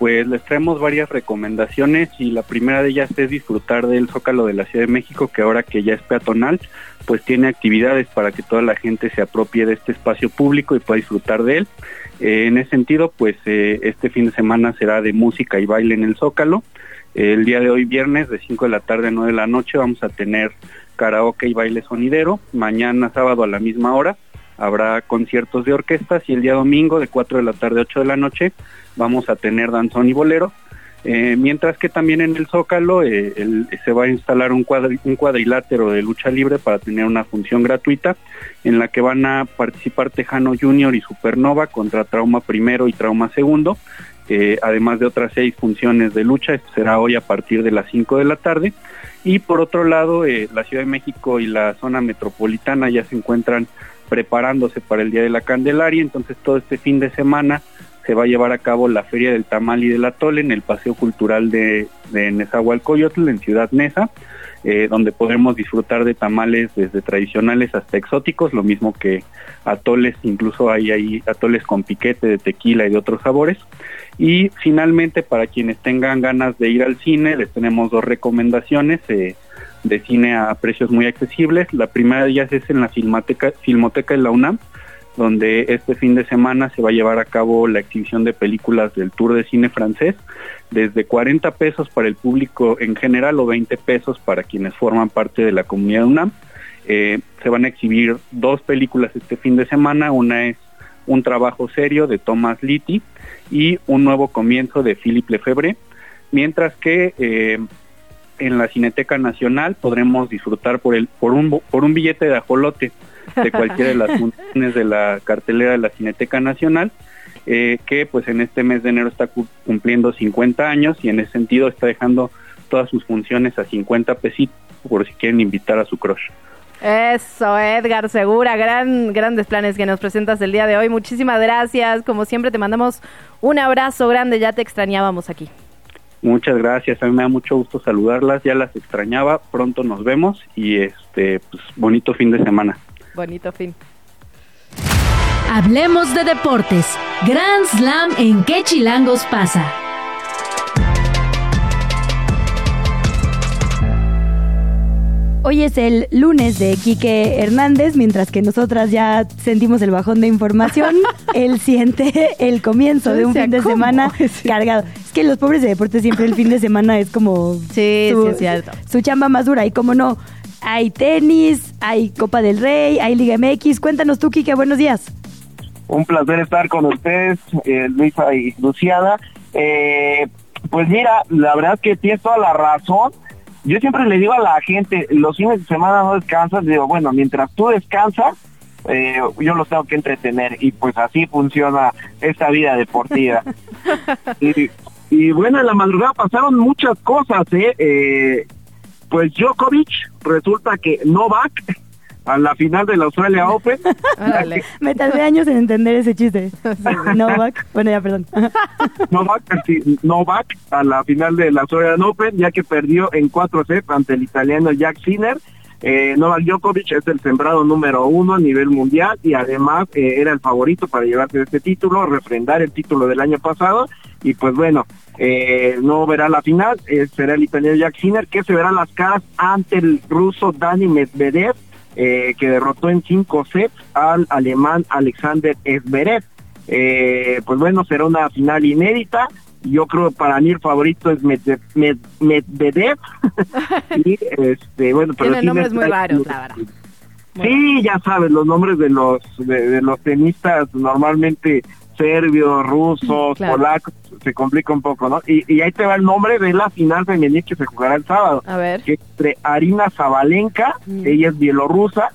Pues les traemos varias recomendaciones y la primera de ellas es disfrutar del Zócalo de la Ciudad de México, que ahora que ya es peatonal, pues tiene actividades para que toda la gente se apropie de este espacio público y pueda disfrutar de él. Eh, en ese sentido, pues eh, este fin de semana será de música y baile en el Zócalo. el día de hoy, viernes, de 5 de la tarde a 9 de la noche, vamos a tener karaoke y baile sonidero. Mañana, sábado, a la misma hora, habrá conciertos de orquestas y el día domingo, de 4 de la tarde a 8 de la noche, vamos a tener danzón y bolero. Eh, mientras que también en el Zócalo eh, se va a instalar un, cuadrilátero de lucha libre para tener una función gratuita en la que van a participar Tejano Junior y Supernova contra Trauma Primero y Trauma Segundo, eh, además de otras seis funciones de lucha. Esto será hoy a partir de las 5 de la tarde. Y por otro lado, la Ciudad de México y la zona metropolitana ya se encuentran preparándose para el Día de la Candelaria, entonces todo este fin de semana se va a llevar a cabo la Feria del Tamal y del Atole en el Paseo Cultural de, de Nezahualcóyotl, en Ciudad Neza, eh, donde podremos disfrutar de tamales desde tradicionales hasta exóticos, lo mismo que atoles, incluso hay ahí atoles con piquete de tequila y de otros sabores. Y finalmente, para quienes tengan ganas de ir al cine, les tenemos dos recomendaciones. Eh, de cine a precios muy accesibles. La primera de ellas es en la Filmoteca, Filmoteca de la UNAM, donde este fin de semana se va a llevar a cabo la exhibición de películas del Tour de Cine francés, desde 40 pesos para el público en general o 20 pesos para quienes forman parte de la comunidad UNAM. Eh, se van a exhibir dos películas este fin de semana, una es Un trabajo serio de Thomas Litti y Un nuevo comienzo de Philippe Lefebvre, mientras que eh, en la Cineteca Nacional podremos disfrutar por, el, por, un, por un billete de ajolote de cualquiera de las funciones de la cartelera de la Cineteca Nacional. eh, que pues en este mes de enero está cumpliendo 50 años y en ese sentido está dejando todas sus funciones a 50 pesitos por si quieren invitar a su crush. Eso, Edgar Segura, gran, grandes planes que nos presentas el día de hoy. Muchísimas gracias. Como siempre, te mandamos un abrazo grande. Ya te extrañábamos aquí. Muchas gracias, a mí me da mucho gusto saludarlas, ya las extrañaba, pronto nos vemos y este, pues bonito fin de semana. Bonito fin. Hablemos de deportes. Grand Slam en qué chilangos pasa. Hoy es el lunes de Quique Hernández, mientras que nosotras ya sentimos el bajón de información. [LAUGHS] Él siente el comienzo de un fin de semana [LAUGHS] cargado. Es que los pobres de deportes siempre el fin de semana es como sí, su, sí, es cierto. su chamba más dura. Y como no, hay tenis, hay Copa del Rey, hay Liga MX. Cuéntanos tú, Quique, buenos días. Un placer estar con ustedes, eh, Luisa y Luciana. Eh, pues mira, la verdad es que tienes toda la razón yo siempre le digo a la gente, los fines de semana no descansas, digo, bueno, mientras tú descansas, eh, yo los tengo que entretener y pues así funciona esta vida deportiva. [LAUGHS] y, bueno, en la madrugada pasaron muchas cosas, ¿eh? eh pues Djokovic resulta que Novak a la final de la Australia Open. [LAUGHS] Me tardé años en entender ese chiste. [LAUGHS] Novak, bueno ya, perdón. [LAUGHS] Novak, Novak a la final de la Australia Open, ya que perdió en 4 sets ante el italiano Jack Sinner. Eh, Novak Djokovic es el sembrado número uno a nivel mundial y además eh, era el favorito para llevarse este título, refrendar el título del año pasado y pues bueno, eh, no verá la final, eh, será el italiano Jack Sinner que se verá las caras ante el ruso Dani Medvedev eh, que derrotó en cinco sets al alemán Alexander Zverev. Eh, pues bueno, será una final inédita. Yo creo para mí el favorito es Medvedev. [LAUGHS] y este, bueno, pero Tiene nombres muy raros, la verdad. Sí, ya sabes, los nombres de los de los tenistas normalmente serbios, rusos, polacos, se complica un poco, ¿no? Y, ahí te va el nombre de la final femenil que se jugará el sábado. A ver. Que entre Arina Zabalenka, mm. ella es bielorrusa,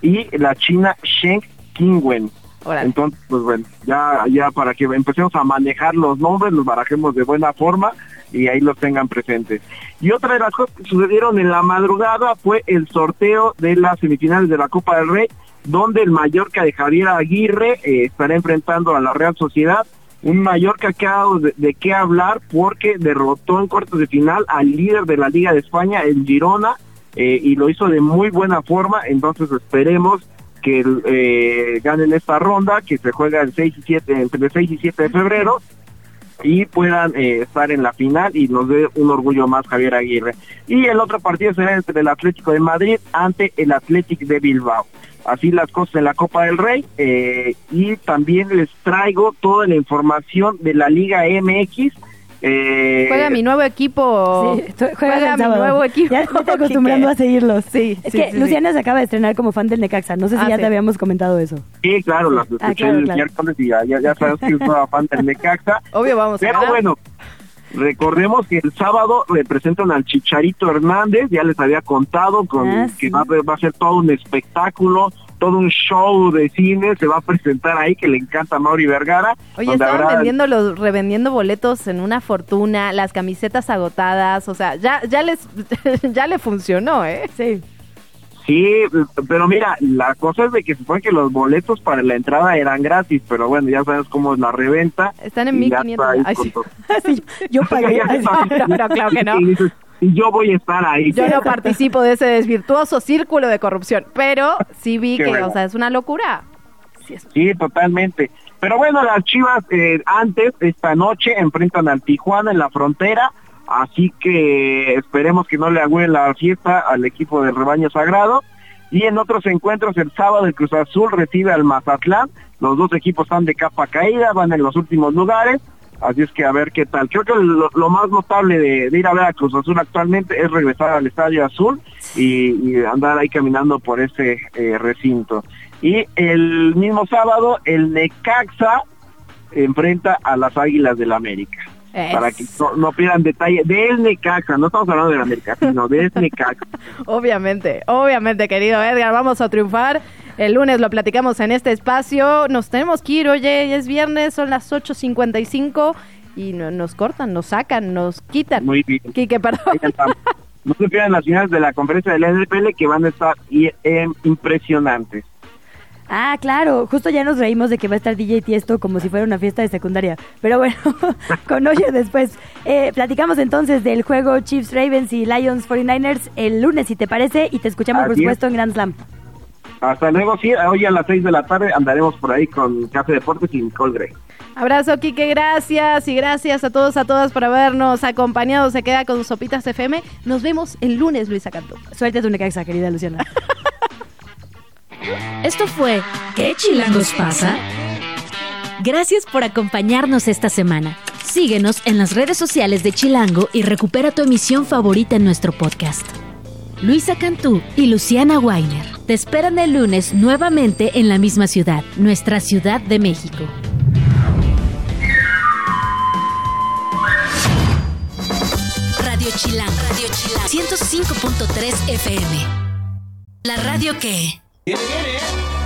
y la china Sheng Kingwen. Entonces, pues bueno, ya, ya para que empecemos a manejar los nombres, los barajemos de buena forma y ahí los tengan presentes. Y otra de las cosas que sucedieron en la madrugada fue el sorteo de las semifinales de la Copa del Rey donde el Mallorca de Javier Aguirre eh, estará enfrentando a la Real Sociedad. Un Mallorca que ha dado de, qué hablar porque derrotó en cuartos de final al líder de la Liga de España, el Girona, eh, y lo hizo de muy buena forma. Entonces esperemos que eh, ganen esta ronda, que se juega el 6 y 7, entre el 6 y 7 de febrero, y puedan estar en la final y nos dé un orgullo más Javier Aguirre. Y el otro partido será entre el Atlético de Madrid ante el Atlético de Bilbao así las cosas en la Copa del Rey eh, y también les traigo toda la información de la Liga MX. Eh, juega mi nuevo equipo. juega, mi nuevo equipo. Ya estoy [LAUGHS] acostumbrando a seguirlos. Sí, es que Luciana se acaba de estrenar como fan del Necaxa. No sé si ah, ya te habíamos comentado eso. Sí, claro, las ah, escuché el miércoles y ya, ya, sabes que soy [LAUGHS] fan del Necaxa. Obvio, vamos Pero bueno, Recordemos que el sábado representan al Chicharito Hernández, ya les había contado con ah, que va, a ser todo un espectáculo, todo un show de cine, se va a presentar ahí que le encanta a Mauri Vergara. Oye, estaban vendiendo los, revendiendo boletos en una fortuna, las camisetas agotadas, o sea, ya, ya les, [LAUGHS] ya le funcionó, ¿eh? Sí. Sí, pero mira, la cosa es de que se supone que los boletos para la entrada eran gratis, pero bueno, ya sabes cómo es la reventa. Están en 1500. [LAUGHS] Sí. yo [LAUGHS] pagué. no, [LAUGHS] claro que no. Y yo voy a estar ahí. Yo no participo de ese desvirtuoso círculo de corrupción, pero sí vi que, o sea, es una locura. Sí, totalmente. Pero bueno, las Chivas eh, antes, esta noche, enfrentan al Tijuana en la frontera Así que esperemos que no le agüe la fiesta al equipo del rebaño sagrado. Y en otros encuentros, el sábado el Cruz Azul recibe al Mazatlán. Los dos equipos están de capa caída, van en los últimos lugares. Así es que a ver qué tal. Creo que lo, más notable de, ir a ver a Cruz Azul actualmente es regresar al Estadio Azul y, andar ahí caminando por ese eh, recinto. Y el mismo sábado, el Necaxa enfrenta a las Águilas del América. Para que no, pierdan detalle del Necaxa, no estamos hablando de la América, sino del Necaxa. [LAUGHS] obviamente, obviamente, querido Edgar, vamos a triunfar. El lunes lo platicamos en este espacio. Nos tenemos que ir, oye, es viernes, son las 8.55 y no, nos cortan, nos sacan, nos quitan. Muy bien. Quique, perdón. No se pierdan las finales de la conferencia del NPL que van a estar eh, impresionantes. Ah, claro, justo ya nos reímos de que va a estar DJ Tiesto como si fuera una fiesta de secundaria. Pero bueno, [LAUGHS] con Oye después. Eh, platicamos entonces del juego Chiefs Ravens y Lions 49ers el lunes, si te parece, y te escuchamos, por supuesto, en Grand Slam. Hasta luego, sí, hoy a las 6 de la tarde andaremos por ahí con Café Deportes y Nicole Grey. Abrazo, Kike, gracias y gracias a todos, a todas por habernos acompañado. Se queda con Sopitas FM. Nos vemos el lunes, Luisa Cantú. Suerte tu casa, querida Luciana. [LAUGHS] Esto fue ¿Qué chilangos pasa? Gracias por acompañarnos esta semana. Síguenos en las redes sociales de Chilango y recupera tu emisión favorita en nuestro podcast. Luisa Cantú y Luciana Weiner te esperan el lunes nuevamente en la misma ciudad, nuestra Ciudad de México. Radio Chilango, Radio Chilango, 105.3 FM. La radio que... Get it, get it.